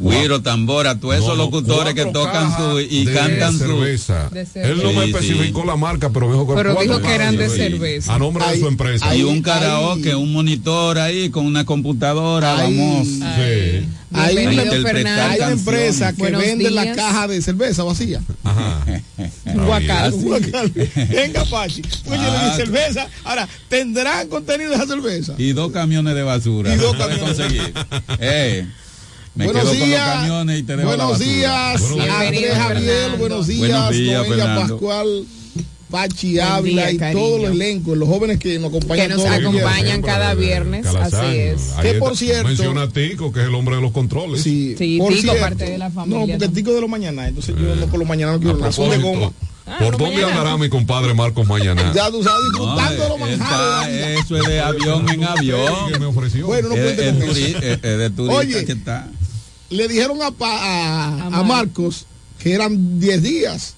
Guiro, tambora, todos esos No, no, locutores que tocan su y de cantan cerveza. De Él no me especificó sí. la marca, pero me dijo que Pero dijo que eran de cerveza. A nombre de su empresa. su y un karaoke, un monitor ahí con una computadora, vamos. Sí. Hay una, hay una empresa que Buenos vende la caja de cerveza vacía. Ajá. Un guacal. Un guacal. Venga, Pachi. Oye, Ah. cerveza. Ahora, ¿tendrán contenido de esa cerveza? Y dos camiones de basura. Y dos camiones. conseguir. Eh, me buenos quedo con los días. camiones y te dejo la buenos días, días. Andrés Javier. Buenos días, Buenos días, Noelia. Pascual, Pachi día, y cariño. todo el elenco, los jóvenes que nos acompañan. Que nos días. acompañan cada eh, viernes, Calazán. así es. Ahí Que por cierto- Menciona a Tico, que es el hombre de los controles. Sí, Sí, por Tico, cierto, parte de la familia No, porque. Tico de los mañana, entonces yo no por los mañana no quiero son de goma. ¿por no dónde mañana. andará mi compadre Marcos mañana? Ya tú sabes, No, disfrutando de los eh, eso es de avión en que me avión. ofreció. Bueno, no cuente con eso. turi- es- es de turista Oye. que está. Le dijeron a, a, A a Marcos que eran 10 días.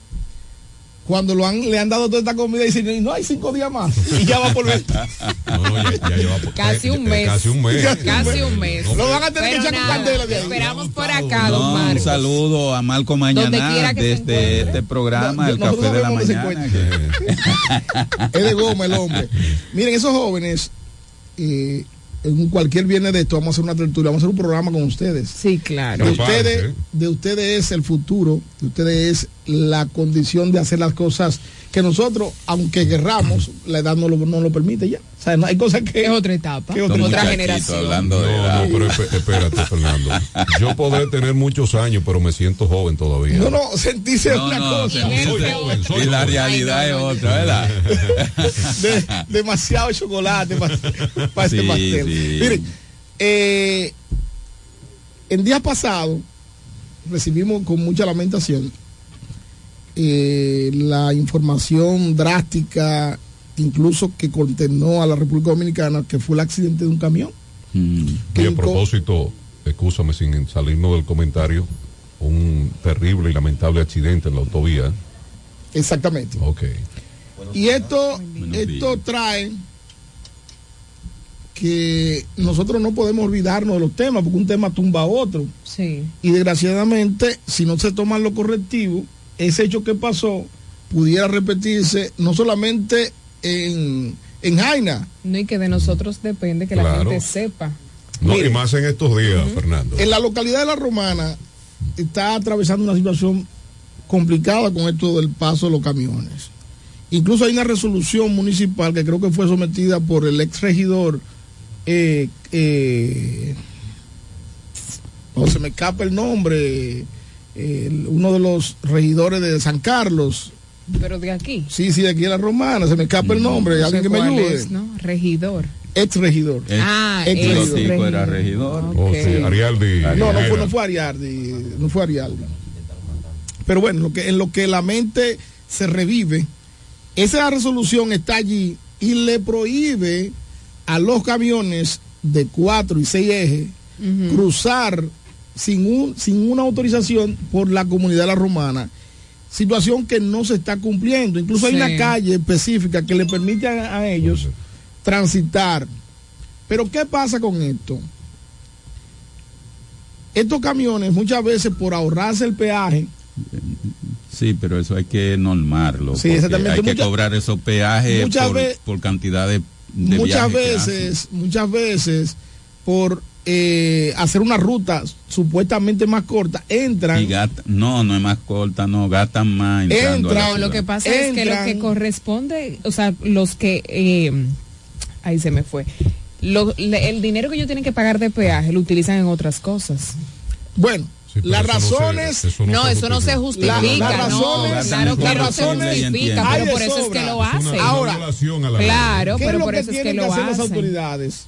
Cuando lo han, le han dado toda esta comida y dicen, no hay 5 días más. Y ya va por ver. No, no, ya, ya lleva por- Casi un eh, mes. Casi un mes. Casi un mes. Lo van a tener que Pero echar candela de ahí. Esperamos por acá, don No, un Marcos. saludo a Marco Mañana desde encuentre. este programa, No, El Café de la Mañana. que- es de goma el hombre. Miren, esos jóvenes, eh, en cualquier viernes de esto, vamos a hacer una tertulia, vamos a hacer un programa con ustedes. Sí, claro. De ustedes, de ustedes es el futuro, de ustedes es la condición de hacer las cosas que nosotros, aunque querramos, la edad no lo, no lo permite ya. O sea, no, hay cosas que... Es otra etapa, que otra otra generación. hablando de No, edad. no, pero esp- espérate, Fernando. Yo podré tener muchos años, pero me siento joven todavía. No, no, sentirse No, una no, cosa. sentirse- Soy joven, soy y la joven. realidad Ay, no, es otra, ¿verdad? De- demasiado chocolate para, para este pastel. sí. Miren, eh, el día pasado recibimos con mucha lamentación eh, la información drástica, incluso que contenó a la República Dominicana, que fue el accidente de un camión. Mm. Y a propósito, escúchame sin salirnos del comentario, un terrible y lamentable accidente en la autovía. Exactamente. Ok. Y esto, esto trae que nosotros no podemos olvidarnos de los temas, porque un tema tumba a otro. Sí. Y desgraciadamente, si no se toman los correctivos, ese hecho que pasó pudiera repetirse no solamente en, en Jaina, No, y que de nosotros depende que la gente sepa. No, Mire. y más en estos días, Fernando. en la localidad de La Romana está atravesando una situación complicada con esto del paso de los camiones. Incluso hay una resolución municipal que creo que fue sometida por el ex regidor, eh, eh, oh, se me escapa el nombre, eh, uno de los regidores de San Carlos, Pero de aquí. sí, sí, de aquí de La Romana, se me escapa el nombre, No alguien que me ayude, es, ¿no? Regidor. ex regidor. Ah, Ex regidor. Tico era regidor. Oh, sí, Arialdi. No, no fue, no fue Ariardi, no fue Ariardi. Pero bueno, lo que, en lo que la mente se revive, esa resolución está allí y le prohíbe a los camiones de cuatro y seis ejes cruzar sin, un, sin una autorización por la comunidad de la romana. Situación que no se está cumpliendo. Incluso hay una calle específica que le permite a, a ellos transitar. Pero ¿qué pasa con esto? Estos camiones muchas veces por ahorrarse el peaje, Sí, pero eso hay que normarlo. Sí, exactamente. Hay que cobrar esos peajes muchas por, ve- por cantidad de, de muchas veces, muchas veces, por eh, hacer una ruta supuestamente más corta, entran. Y gata- no, no es más corta, no, gastan más No, lo que pasa es que lo Entran- que corresponde, o sea, los que, eh, ahí se me fue, Lo- le- el dinero que ellos tienen que pagar de peaje lo utilizan en otras cosas. Bueno, las eso no se- razones. eso No, eso no se justifica, La- las no, razones, claro que no se razones justifica, hay pero por eso es que lo hacen. Ahora, Claro, ¿qué pero es lo por que eso es que lo hacer las hacen. autoridades?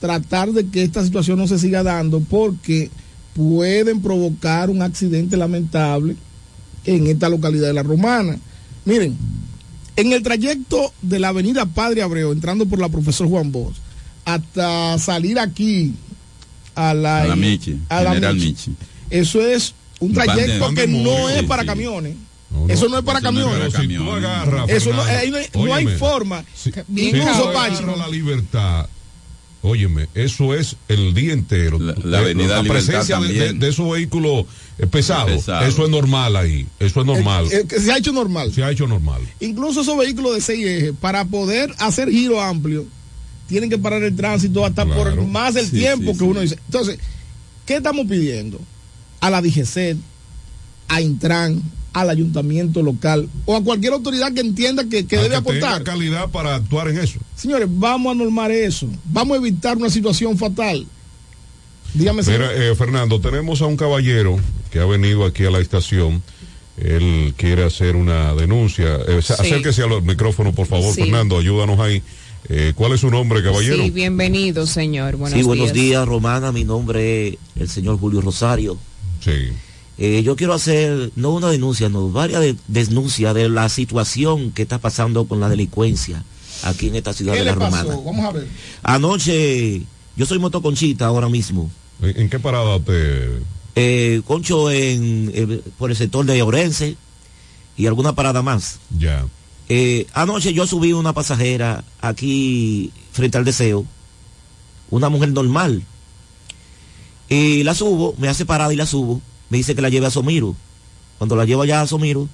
Tratar de que esta situación no se siga dando porque pueden provocar un accidente lamentable en esta localidad de La Romana. Miren, en el trayecto de la avenida Padre Abreu, entrando por la profesor Juan Bosch, hasta salir aquí a la, A la Michi, a la General Michi, Michi. eso es un trayecto que no es para camiones. no, eso no es para eso no es camiones. para Eso no, hay, no hay óyeme, forma. Si Incluso, Pachi, la libertad, óyeme, eso es el día entero. La- la avenida presencia de, de- también. de esos vehículos eh, pesados, Pesado. eso es normal ahí, eso es normal. Eh, que se ha hecho normal. Se ha hecho normal. Incluso esos vehículos de seis ejes, para poder hacer giro amplio, tienen que parar el tránsito hasta por más del Sí, tiempo sí, que sí. uno dice. Entonces, ¿qué estamos pidiendo? A la DGCET, a Intran, al ayuntamiento local o a cualquier autoridad que entienda que, que debe que tenga aportar. calidad para actuar en eso. Señores, vamos a normar eso. Vamos a evitar una situación fatal. Dígame, señor. Mira, eh, Fernando, tenemos a un caballero que ha venido aquí a la estación. Él quiere hacer una denuncia. Eh, Sí. Acérquese al micrófono, por favor, Sí. Fernando, ayúdanos ahí. Eh, ¿Cuál es su nombre, caballero? Sí, bienvenido, señor. Buenos sí, buenos días. días. Romana. Mi nombre es el señor Julio Rosario. Sí. Eh, yo quiero hacer, no una denuncia, no, varias de- denuncias de la situación que está pasando con la delincuencia aquí en esta ciudad ¿Qué de le La pasó? Romana. Vamos a ver. Anoche, yo soy motoconchita ahora mismo. ¿En, en qué parada usted? Eh, concho en, eh, por el sector de Orense y alguna parada más. Ya. Eh, anoche yo subí una pasajera aquí frente al deseo, una mujer normal. Y la subo, me hace parada y la subo, me dice que la lleve a Somiro. Cuando la llevo allá a Somiro,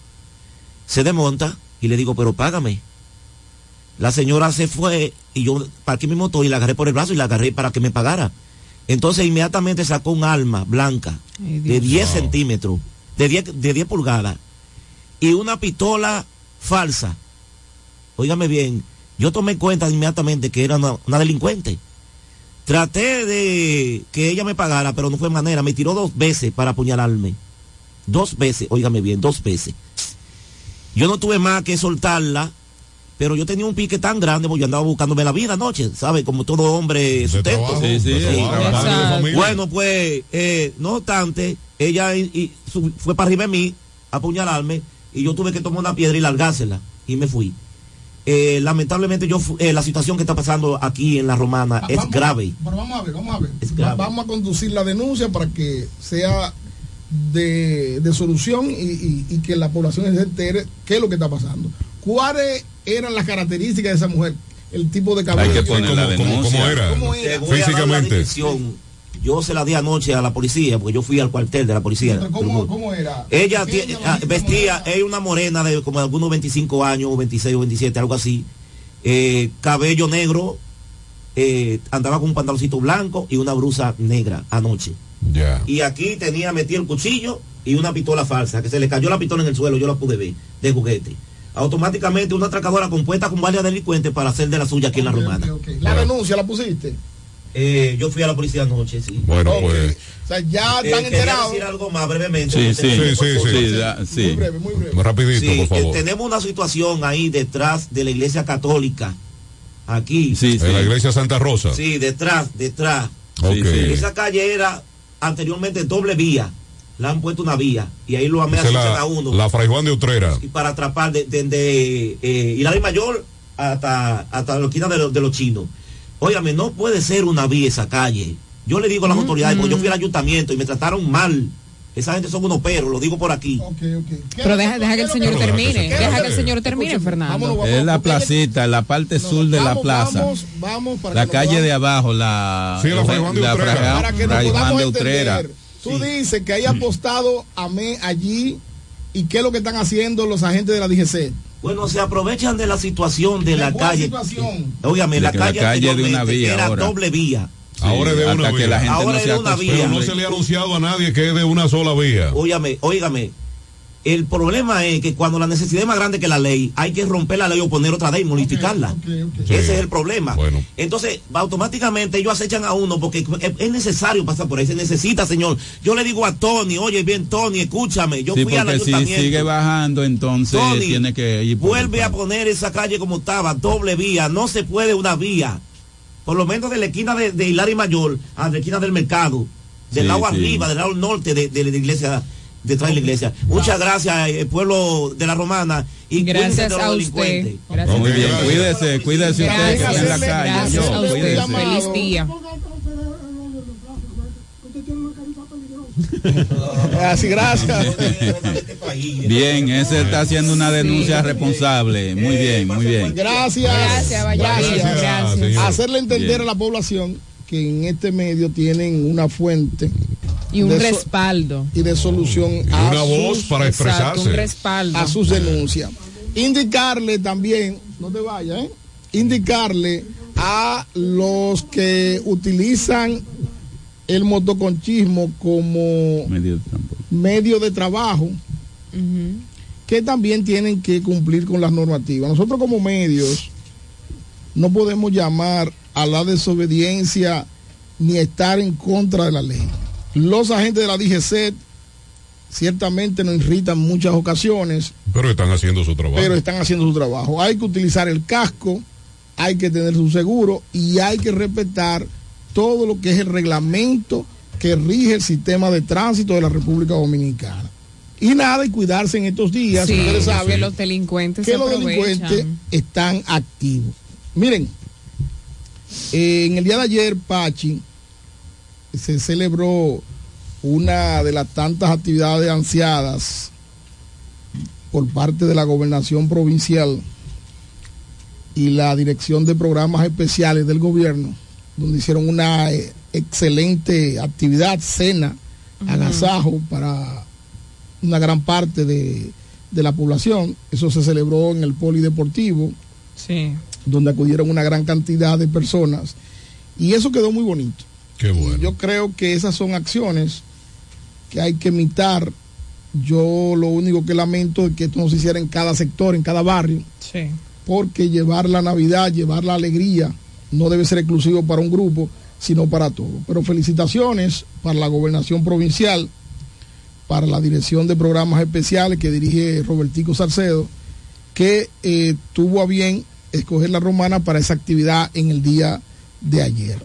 se desmonta y le digo, pero págame. La señora se fue y yo parqué mi motor y la agarré por el brazo y la agarré para que me pagara. Entonces inmediatamente sacó un arma blanca de 10 centímetros, de 10, de 10 pulgadas, y una pistola falsa. Óigame bien, yo tomé cuenta inmediatamente que era una, una delincuente. Traté de que ella me pagara, pero no fue manera. Me tiró dos veces para apuñalarme. Dos veces, óigame bien, dos veces. Yo no tuve más que soltarla, pero yo tenía un pique tan grande porque yo andaba buscándome la vida anoche, ¿sabe? Como todo hombre sustento. Sí, sí, Sí. Bueno, pues, eh, no obstante, ella y- y su- fue para arriba de mí a apuñalarme y yo tuve que tomar una piedra y largársela y me fui. Eh, lamentablemente yo eh, la situación que está pasando aquí en la romana es vamos- grave. Pero vamos a ver, vamos a ver. grave. Vamos a conducir la denuncia para que sea de, de solución y, y- y que la población se entere qué es lo que está pasando. ¿Cuáles eran las características de esa mujer? El tipo de cabello. Hay que poner la ¿Cómo- cómo- cómo era? Físicamente. Yo se la di anoche a la policía, porque yo fui al cuartel de la policía. ¿Cómo, cómo era? Ella ah, vestía, es una morena de como de algunos 25 años, o 26 o 27, algo así. Eh, cabello negro, eh, andaba con un pantaloncito blanco y una blusa negra anoche. Ya. Y aquí tenía metido el cuchillo y una pistola falsa, que se le cayó la pistola en el suelo, yo la pude ver, de juguete. Automáticamente una atracadora compuesta con varias delincuentes para hacer de la suya aquí en la romana. La denuncia la pusiste. Eh, yo fui a la policía anoche, sí. Bueno, Ok. pues. O sea, ya Eh, están quería enterados. decir algo más brevemente. Sí, sí. Sí, sí, sí. Sí, da- sí. Muy breve, muy breve. Rapidito, Sí, por favor. eh, tenemos una situación ahí detrás de la iglesia católica. Aquí. Sí, sí. En la iglesia Santa Rosa. Sí, detrás, detrás. Ok. Sí, sí. Esa calle era anteriormente doble vía. Le han puesto una vía. Y ahí lo amenazan a uno. la Fray Juan de Utrera. y para atrapar desde de, de, eh, Hilario Mayor hasta, hasta la esquina de, los- de los chinos. Óigame, no puede ser una vía esa calle. Yo le digo a las autoridades, porque yo fui al ayuntamiento y me trataron mal. Esa gente son unos perros, lo digo por aquí. Pero deja, deja que el señor termine. Deja que el señor termine, Fernando. Es la placita, la parte sur de la plaza. Vamos, vamos para La calle de abajo, la, Sí, la Fray Juan de la Utrera. Para que nos podamos de Utrera. entender. Tú dices que hay apostado a mí allí y qué es lo que están haciendo los agentes de la DGC. Bueno, se aprovechan de la situación de la calle. Óigame, De la que la calle, calle de una anteriormente vía era ahora. doble vía. Ahora es de una que vía. la gente Ahora no es de una acostumbre. Pero no se le ha anunciado a nadie que es de una sola vía. Óigame, óigame. El problema es que cuando la necesidad es más grande que la ley, hay que romper la ley o poner otra ley, modificarla. Ese es el problema. Entonces, automáticamente ellos acechan a uno porque es- es necesario pasar por ahí, se necesita, señor. Yo le digo a Tony, oye bien, Tony, escúchame, yo Sí, fui al porque si ayuntamiento. sigue bajando, entonces Tony, tiene que ir Vuelve a poner esa calle como estaba, doble vía, no se puede una vía. Por lo menos de la esquina de, de Hilari Mayor a la esquina del mercado, del Sí, lado sí. arriba, del lado norte de, de la iglesia, detrás de la iglesia. Muchas gracias, eh, pueblo de la Romana, y Gracias cuídense de los a usted. delincuentes. Gracias. Muy bien, cuídese, cuídese usted que está en la calle. Gracias yo, a usted. cuídese. Feliz día. Así, gracias. Bien, ese está haciendo una denuncia responsable. Muy bien, muy bien. Gracias. Gracias, Vallavic, Gracias. gracias. señor. Hacerle entender Bien. a la población que en este medio tienen una fuente Y un respaldo. y de solución Y a una voz sus- para Exacto, un expresarse. respaldo. a sus denuncias. Indicarle también, no te vayas, ¿eh? indicarle a los que utilizan el motoconchismo como Medio de transporte. medio de trabajo, que también tienen que cumplir con las normativas. Nosotros como medios no podemos llamar a la desobediencia ni estar en contra de la ley. Los agentes de la DGC ciertamente nos irritan muchas ocasiones, Pero están haciendo su trabajo. pero están haciendo su trabajo. Hay que utilizar el casco, hay que tener su seguro y hay que respetar todo lo que es el reglamento que rige el sistema de tránsito de la República Dominicana. Y nada, y cuidarse en estos días, Sí, ustedes que saben los delincuentes que se los delincuentes están activos. Miren, eh, en el día de ayer, Pachi, se celebró una de las tantas actividades ansiadas por parte de la gobernación provincial y la dirección de programas especiales del gobierno, donde hicieron una eh, excelente actividad, cena, agasajo para una gran parte de, de la población. Eso se celebró en el polideportivo, Sí. donde acudieron una gran cantidad de personas. Y eso quedó muy bonito. Qué bueno. Yo creo que esas son acciones que hay que imitar. Yo lo único que lamento es que esto no se hiciera en cada sector, en cada barrio, Sí. porque llevar la Navidad, llevar la alegría, no debe ser exclusivo para un grupo, sino para todos. Pero felicitaciones para la gobernación provincial, para la dirección de programas especiales que dirige Robertico Salcedo, que eh, tuvo a bien escoger la romana para esa actividad en el día de ayer.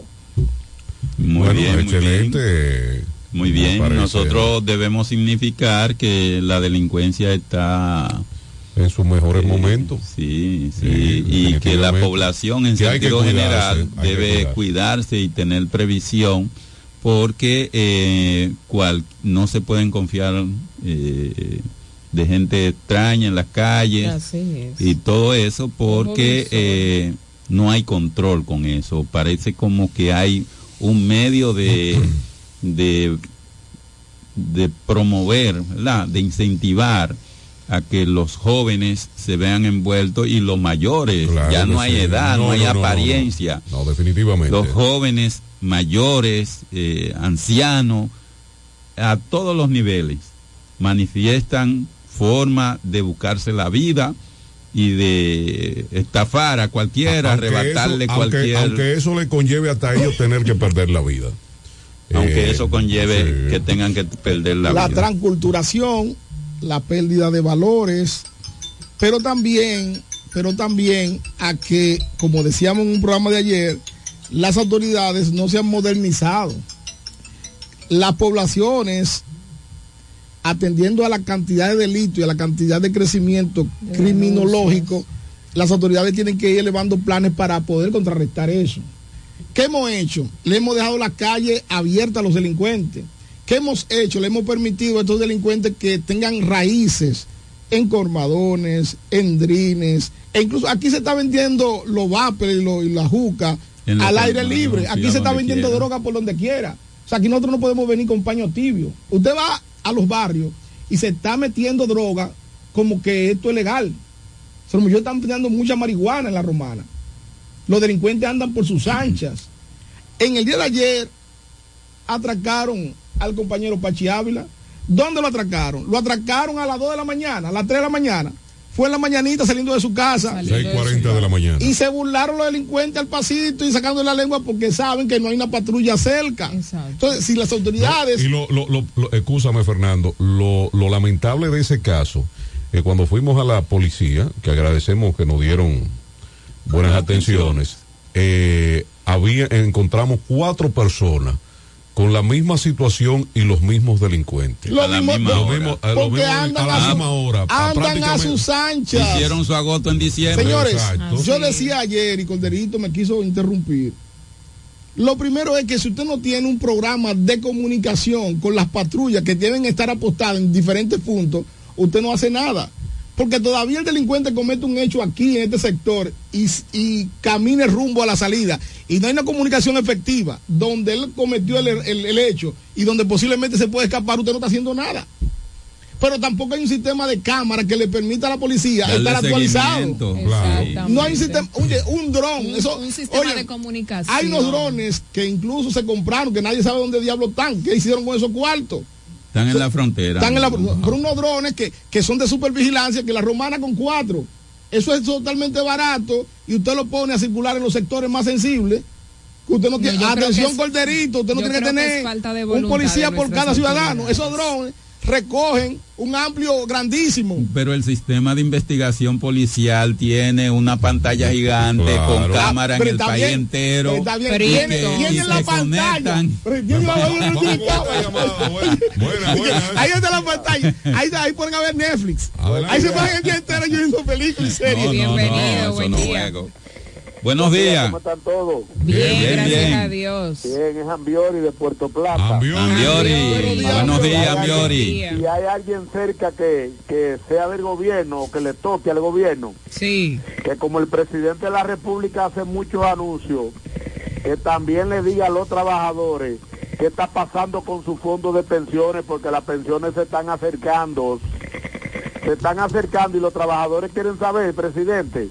Muy Bueno, bien, muy excelente. bien. Muy bien, nosotros debemos significar que la delincuencia está En sus mejores momentos. Sí, sí, y que la población en sentido cuidarse, general debe cuidarse. cuidarse y tener previsión porque eh, cual, no se pueden confiar eh, de gente extraña en las calles Así es. y todo eso porque eh, no hay control con eso. Parece como que hay un medio de, de, de promover, ¿verdad? de incentivar a que los jóvenes se vean envueltos y los mayores. Claro ya no hay sí. edad, no, No, hay no, apariencia. No, definitivamente. Los jóvenes, mayores, eh, ancianos, a todos los niveles, manifiestan forma de buscarse la vida y de estafar a cualquiera, Aunque arrebatarle eso- aunque- cualquier... Aunque eso le conlleve hasta ellos tener que perder la vida. aunque Eh, eso conlleve sí. que tengan que perder la, la, vida. transculturación, la pérdida de valores, pero también, pero también a que, como decíamos en un programa de ayer, las autoridades no se han modernizado. Las poblaciones, atendiendo a la cantidad de delitos y a la cantidad de crecimiento criminológico, las autoridades tienen que ir elevando planes para poder contrarrestar eso. ¿Qué hemos hecho? Le hemos dejado la calle abierta a los delincuentes. ¿Qué hemos hecho? Le hemos permitido a estos delincuentes que tengan raíces en cormadones, en drines, e incluso aquí se está vendiendo los vapers y, lo- y la juca En al aire libre. Aquí se está vendiendo quiera. droga por donde quiera. O sea, aquí nosotros no podemos venir con paño tibio. Usted va a los barrios y se está metiendo droga como que esto es legal. O Los muchachos están pillando mucha marihuana en la romana. Los delincuentes andan por sus anchas. En el día de ayer atracaron al compañero Pachi Ávila. ¿Dónde lo atracaron? Lo atracaron a las 2 de la mañana, a las 3 de la mañana. Fue en la mañanita saliendo de su casa. 6.40 de la mañana. Y se burlaron los delincuentes al pasito y sacando la lengua porque saben que no hay una patrulla cerca. Entonces, si las autoridades... Y lo, lo, lo, lo- excúsame, Fernando, lo, lo lamentable de ese caso, que cuando fuimos a la policía, que agradecemos que nos dieron buenas atenciones, eh, había, encontramos cuatro personas con la misma situación y los mismos delincuentes. Lo mismo- Lo mismo- a lo porque mismo- andan a la a, su- misma hora. a andan a sus anchas. Hicieron su agosto en diciembre. Señores, Exacto. yo decía ayer y Corderito me quiso interrumpir. Lo primero es que si usted no tiene un programa de comunicación con las patrullas que deben estar apostadas en diferentes puntos, usted no hace nada. Porque todavía el delincuente comete un hecho aquí en este sector y, y camina rumbo a la salida. Y no hay una comunicación efectiva donde él cometió el, el- el hecho y donde posiblemente se puede escapar, usted no está haciendo nada. Pero tampoco hay un sistema de cámara que le permita a la policía Darle estar actualizado. Claro. No hay un sistema, oye, un dron, Un, eso, un sistema oye, de comunicación. hay unos drones que incluso se compraron, que nadie sabe dónde diablos están, qué hicieron con esos cuartos. Están en la frontera. Están en la, pero unos drones que, que son de supervigilancia, que la romana con cuatro. Eso es totalmente barato y usted lo pone a circular en los sectores más sensibles. Que usted no tiene, atención es- corderito, usted no tiene que tener es falta de un policía por cada ciudadano. Esos drones recogen un amplio, grandísimo. Pero el sistema de investigación policial tiene una pantalla gigante Claro. con cámara en Pero el está país bien, entero. Está bien, Pero y y en la pantalla. Ahí está la pantalla. Ahí, ahí pueden a ver Netflix. Adelante. Ahí se pagan el día entero yo viendo películas y series. No, no, no, Bienvenido, eso buen no día. Buenos días. ¿Cómo están todos? Bien, Bien, gracias bien. a Dios. Bien, es Ambiori de Puerto Plata. Ambiori. Ambiori. Buenos días, Ambiori. Si hay alguien cerca que, que sea del gobierno o que le toque al gobierno, Sí. que como el presidente de la República hace muchos anuncios, que también le diga a los trabajadores qué está pasando con su fondo de pensiones, porque las pensiones se están acercando, se están acercando y los trabajadores quieren saber, presidente,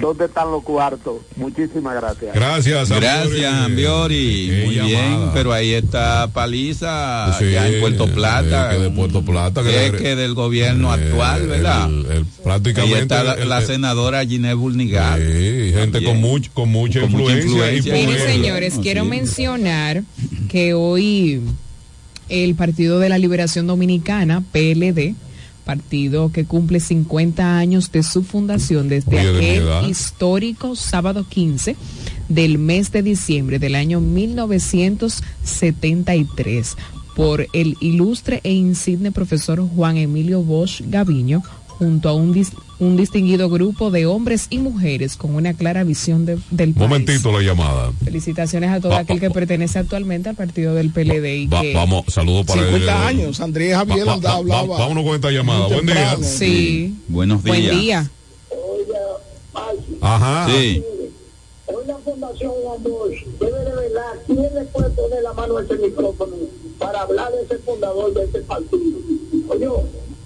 dónde están los cuartos. Muchísimas gracias. Gracias, Gracias, Ambiori. Qué Muy bien, pero ahí está Paliza, Sí, ya en Puerto Plata. eh, que de Puerto Plata. Es le- que del gobierno eh, actual, ¿verdad? el- el- Ahí prácticamente. está la, el- la el- senadora Ginés Bulnigal. Sí, gente con, mucho, con mucha Con mucha influencia. Miren, poder. señores, quiero sí. mencionar que hoy el Partido de la Liberación Dominicana, PLD, partido que cumple 50 años de su fundación desde Oye, aquel histórico sábado 15 del mes de diciembre del año 1973 por el ilustre e insigne profesor Juan Emilio Bosch Gaviño junto a un, dis- un distinguido grupo de hombres y mujeres con una clara visión de- del país. Momentito la llamada. Felicitaciones a todo Va- aquel que pertenece actualmente al partido del PLD y Va- que vamos, saludos para 50 él. años, Andrés Javier Va- va- va- hablaba. vámonos con esta llamada. Buen día. sí, Buenos días. buen día. Ajá. Sí. Hoy la Fundación Bosch debe de velar quién le puede poner la mano a ese micrófono para hablar de ese fundador de este partido. Oye,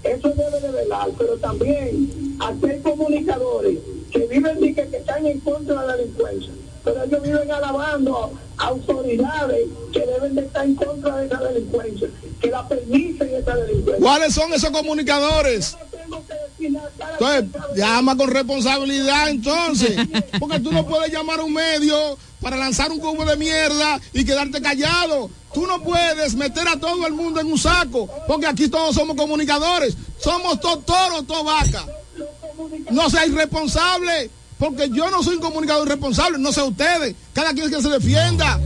eso debe de velar, pero también hay comunicadores que viven y que, que están en contra de la delincuencia, pero ellos viven alabando autoridades que deben de estar en contra de esa delincuencia, que la permiten esa delincuencia. ¿Cuáles son esos comunicadores? Entonces, llama con responsabilidad entonces. Porque tú no puedes llamar a un medio para lanzar un cubo de mierda y quedarte callado. Tú no puedes meter a todo el mundo en un saco. Porque aquí todos somos comunicadores. Somos todos toros, todos vacas. No seas irresponsable. Porque yo no soy un comunicador irresponsable. No sé ustedes. Cada quien que se defienda.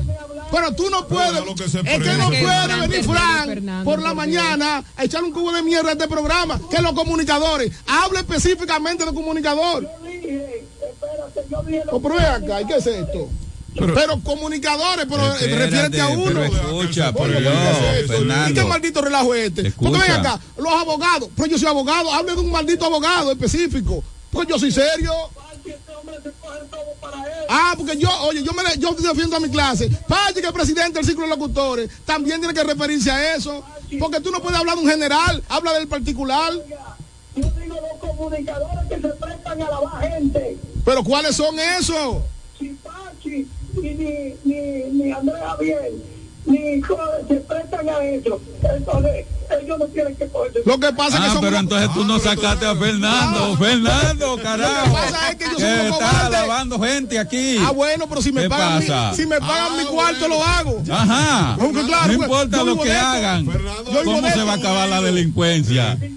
Pero tú no puedes. Que es que no puede venir Fran por la mañana a echar un cubo de mierda a este programa. Que los comunicadores. Hable específicamente de comunicador. dije, espérate, yo dije O pero ven acá, ¿y qué es esto? Pero, comunicadores, pero eh, Espérate, refiérete a uno. pero escucha, por ¿pero Dios? ¿Y qué maldito relajo es este? Porque ven Escucha. acá, los abogados, pero yo soy abogado, hable de un maldito abogado específico. Porque yo soy serio. Ah, porque yo, oye, yo me yo defiendo a mi clase. Pache, que es presidente del ciclo de locutores, también tiene que referirse a eso. Porque tú no puedes hablar de un general, habla del particular. yo digo los comunicadores que se prestan a lavar gente. Pero ¿cuáles son esos? Chipachi ni, ni, ni Andrés Javier, ni Code se prestan a eso. Entonces, ellos no tienen que cogerse. Lo que pasa es que Ah, son pero entonces tú no sacaste a Fernando. Fernando, carajo. Lo que pasa es que yo soy un está cobarde. lavando gente aquí. Ah, bueno, pero si me ¿Qué pagan, mi, si me pagan mi cuarto, lo hago. Ajá. Aunque claro, no importa yo lo que esto. hagan. Vivo ¿Cómo se va a acabar la delincuencia?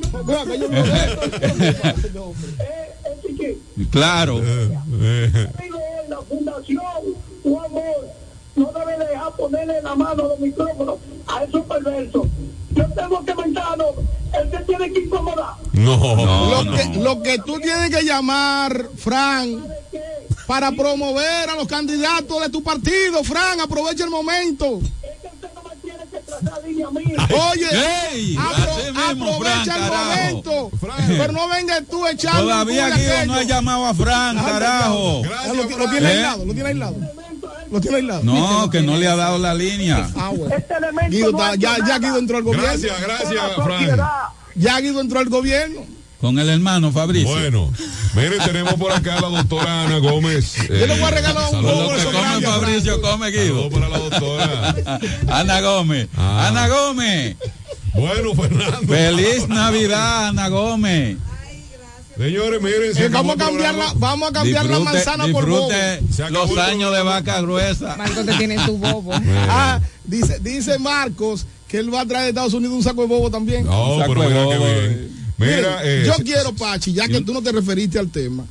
Claro. la fundación Tu Amor no debe dejar ponerle la mano a los micrófonos a esos perversos. Yo tengo que mentarlo, él se tiene que incomodar. lo, que, lo que tú tienes que llamar, Fran, para promover a los candidatos de tu partido, Fran, aprovecha el momento. Oye, apro- mismo, aprovecha el momento. Pero no vengas tú echando. Todavía Guido no ha llamado a Fran, carajo. Ah, lo, lo tiene ¿Eh? aislado, lo tiene aislado. Lo tiene aislado. No, que no le ha dado la línea. Ah, bueno. Guido está- ya, ya Guido entró al gobierno. Gracias, gracias, Fran. Ya Guido entró al gobierno. Con el hermano Fabricio. Bueno, miren, tenemos por acá a la doctora Ana Gómez. eh, Yo le voy a regalar un saludos bobo de come Fabricio, come Guido. Saludos para la doctora. Ana Gómez. Ah. Ana Gómez. Bueno, Fernando. Feliz Navidad, Ana Gómez. Señores, miren, se Eh, vamos a cambiar la, vamos a cambiar la Disfrute- manzana por bobo. los años de vaca gruesa. Marco te tiene tu bobo. Ah, dice, dice Marcos que él va a traer de Estados Unidos un saco de bobo también. No, Saco pero de mira bien. eh. Mira, eh, yo quiero, Pachi, ya que tú no te referiste al tema,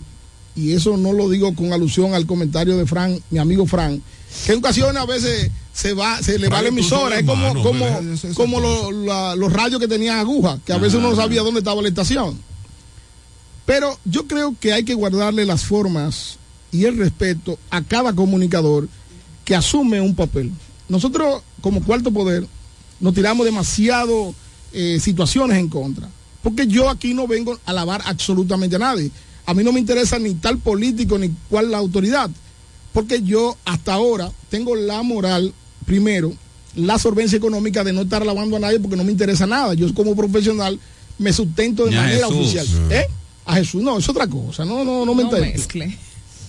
y eso no lo digo con alusión al comentario de Fran, mi amigo Fran, que en ocasiones a veces se va, se le va la emisora, es como, como, como lo- la- los radios que tenían aguja, que a veces uno no sabía dónde estaba la estación. Pero yo creo que hay que guardarle las formas y el respeto a cada comunicador que asume un papel. Nosotros, como cuarto poder, nos tiramos demasiado eh, situaciones en contra. Porque yo aquí no vengo a alabar absolutamente a nadie. A mí no me interesa ni tal político ni cuál la autoridad. Porque yo hasta ahora tengo la moral, primero, la solvencia económica de no estar alabando a nadie porque no me interesa nada. Yo como profesional me sustento de manera Jesús. oficial. ¿Eh? A Jesús, no, es otra cosa. No, no, no me No mezcle.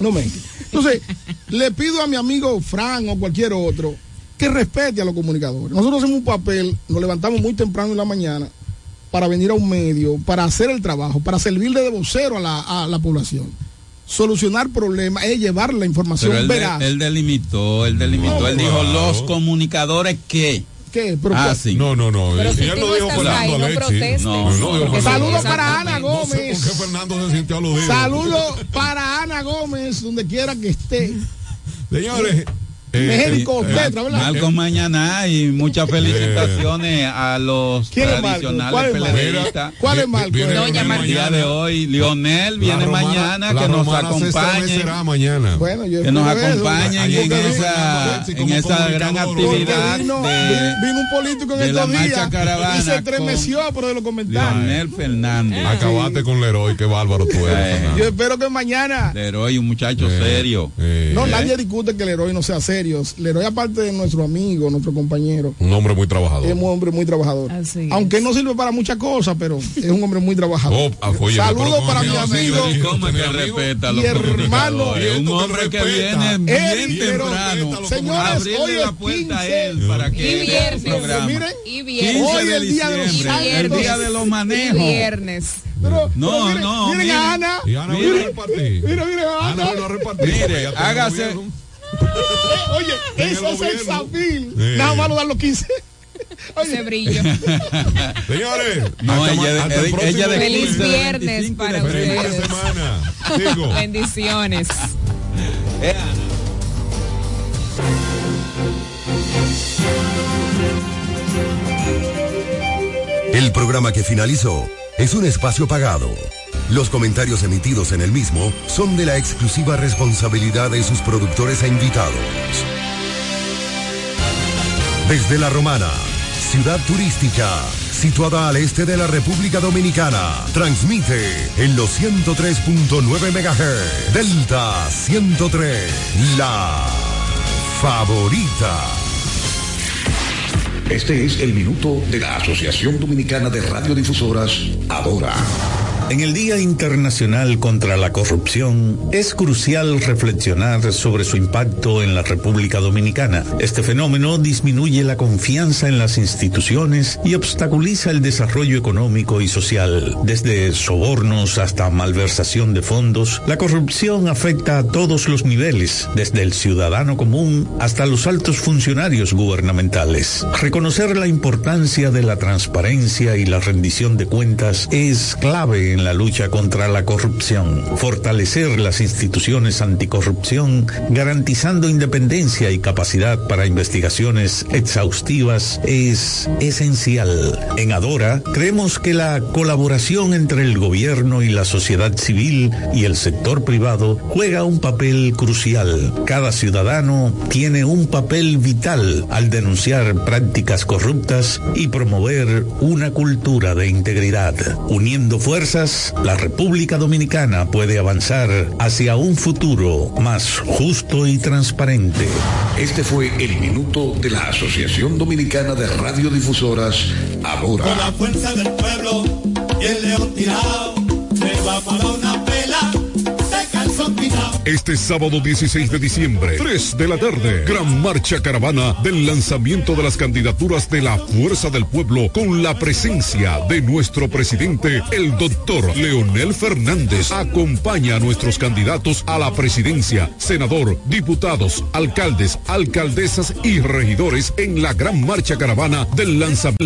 No me. Entonces, le pido a mi amigo Fran o cualquier otro que respete a los comunicadores. Nosotros hacemos un papel, nos levantamos muy temprano en la mañana para venir a un medio, para hacer el trabajo, para servirle de vocero a la, a la población. Solucionar problemas es llevar la información Pero él, veraz. de- él delimitó, él delimitó. No, él dijo los comunicadores que. ¿Qué? Pero, Ah, sí. No, no, no. Pero si no dijo Fernando no. No, no. Saludos para Ana No sé por Gómez. qué Fernando se sintió aludido. Saludos para Ana Gómez, donde quiera que esté. Señores. Eh, México, eh, Tetra, ¿verdad? Marcos Mañana y muchas felicitaciones a los tradicionales ¿Cuál es Marcos? peledeístas. ¿Cuál es Martínez. El día de hoy, Lionel viene mañana, que nos acompañe. mañana. Que nos acompañen en esa, en gran actividad vino, un político en estos días y se estremeció por de los comentarios. Leonel Fernández. Acabaste con Leroy, qué bárbaro tú eres. Eh. Yo espero que mañana. Leroy, un muchacho Eh, serio. eh, No, eh, nadie discute que el héroe no sea serio. El héroe, aparte de nuestro amigo, nuestro compañero, Un hombre muy trabajador. es un hombre muy trabajador. Así es. Aunque no sirve para muchas cosas, pero es un hombre muy trabajador. Oh, ah, Saludos para mi amigo. ¿Y ¿Cómo es que respeta a hermano, Un hombre que viene bien temprano. Señores, abrirle hoy la es puerta a 15. él para que Y viernes. Miren, Y 15 viernes. Hoy el día de los el día de los Y manejos. viernes. pero, No, pero miren, no, miren miren. a Ana. Y Ana Mire, vino a repartir. Mira, mira, Ana. Ana vino a repartir. Mire, hágase- gobierno. Oye, ese es el gobierno. Zafil. Sí. Nada más lo dan los 15. Ese brillo. Señores, No, hasta ella de- el ella de-. Feliz 15 de viernes 25 para de Feliz ustedes. semana. Sigo. Bendiciones. El programa que finalizó es un espacio pagado. Los comentarios emitidos en el mismo son de la exclusiva responsabilidad de sus productores e invitados. Desde La Romana, ciudad turística, situada al este de la República Dominicana, transmite en los 103.9 MHz, Delta 103, la favorita. Este es el minuto de la Asociación Dominicana de Radiodifusoras, Adora. En el Día Internacional contra la Corrupción es crucial reflexionar sobre su impacto en la República Dominicana. Este fenómeno disminuye la confianza en las instituciones y obstaculiza el desarrollo económico y social. Desde sobornos hasta malversación de fondos, la corrupción afecta a todos los niveles, desde el ciudadano común hasta los altos funcionarios gubernamentales. Reconocer la importancia de la transparencia y la rendición de cuentas es clave en la lucha contra la corrupción. Fortalecer las instituciones anticorrupción, garantizando independencia y capacidad para investigaciones exhaustivas, es esencial. En Adora, creemos que la colaboración entre el gobierno y la sociedad civil y el sector privado juega un papel crucial. Cada ciudadano tiene un papel vital al denunciar prácticas corruptas y promover una cultura de integridad. Uniendo fuerzas, la República Dominicana puede avanzar hacia un futuro más justo y transparente. Este fue el minuto de la Asociación Dominicana de Radiodifusoras, Con la ahora. fuerza del pueblo y el león tirado, le vamos a Este sábado 16 de diciembre, 3 de la tarde, gran marcha caravana del lanzamiento de las candidaturas de la Fuerza del Pueblo con la presencia de nuestro presidente, el doctor Leonel Fernández. Acompaña a nuestros candidatos a la presidencia, senador, diputados, alcaldes, alcaldesas y regidores en la gran marcha caravana del lanzamiento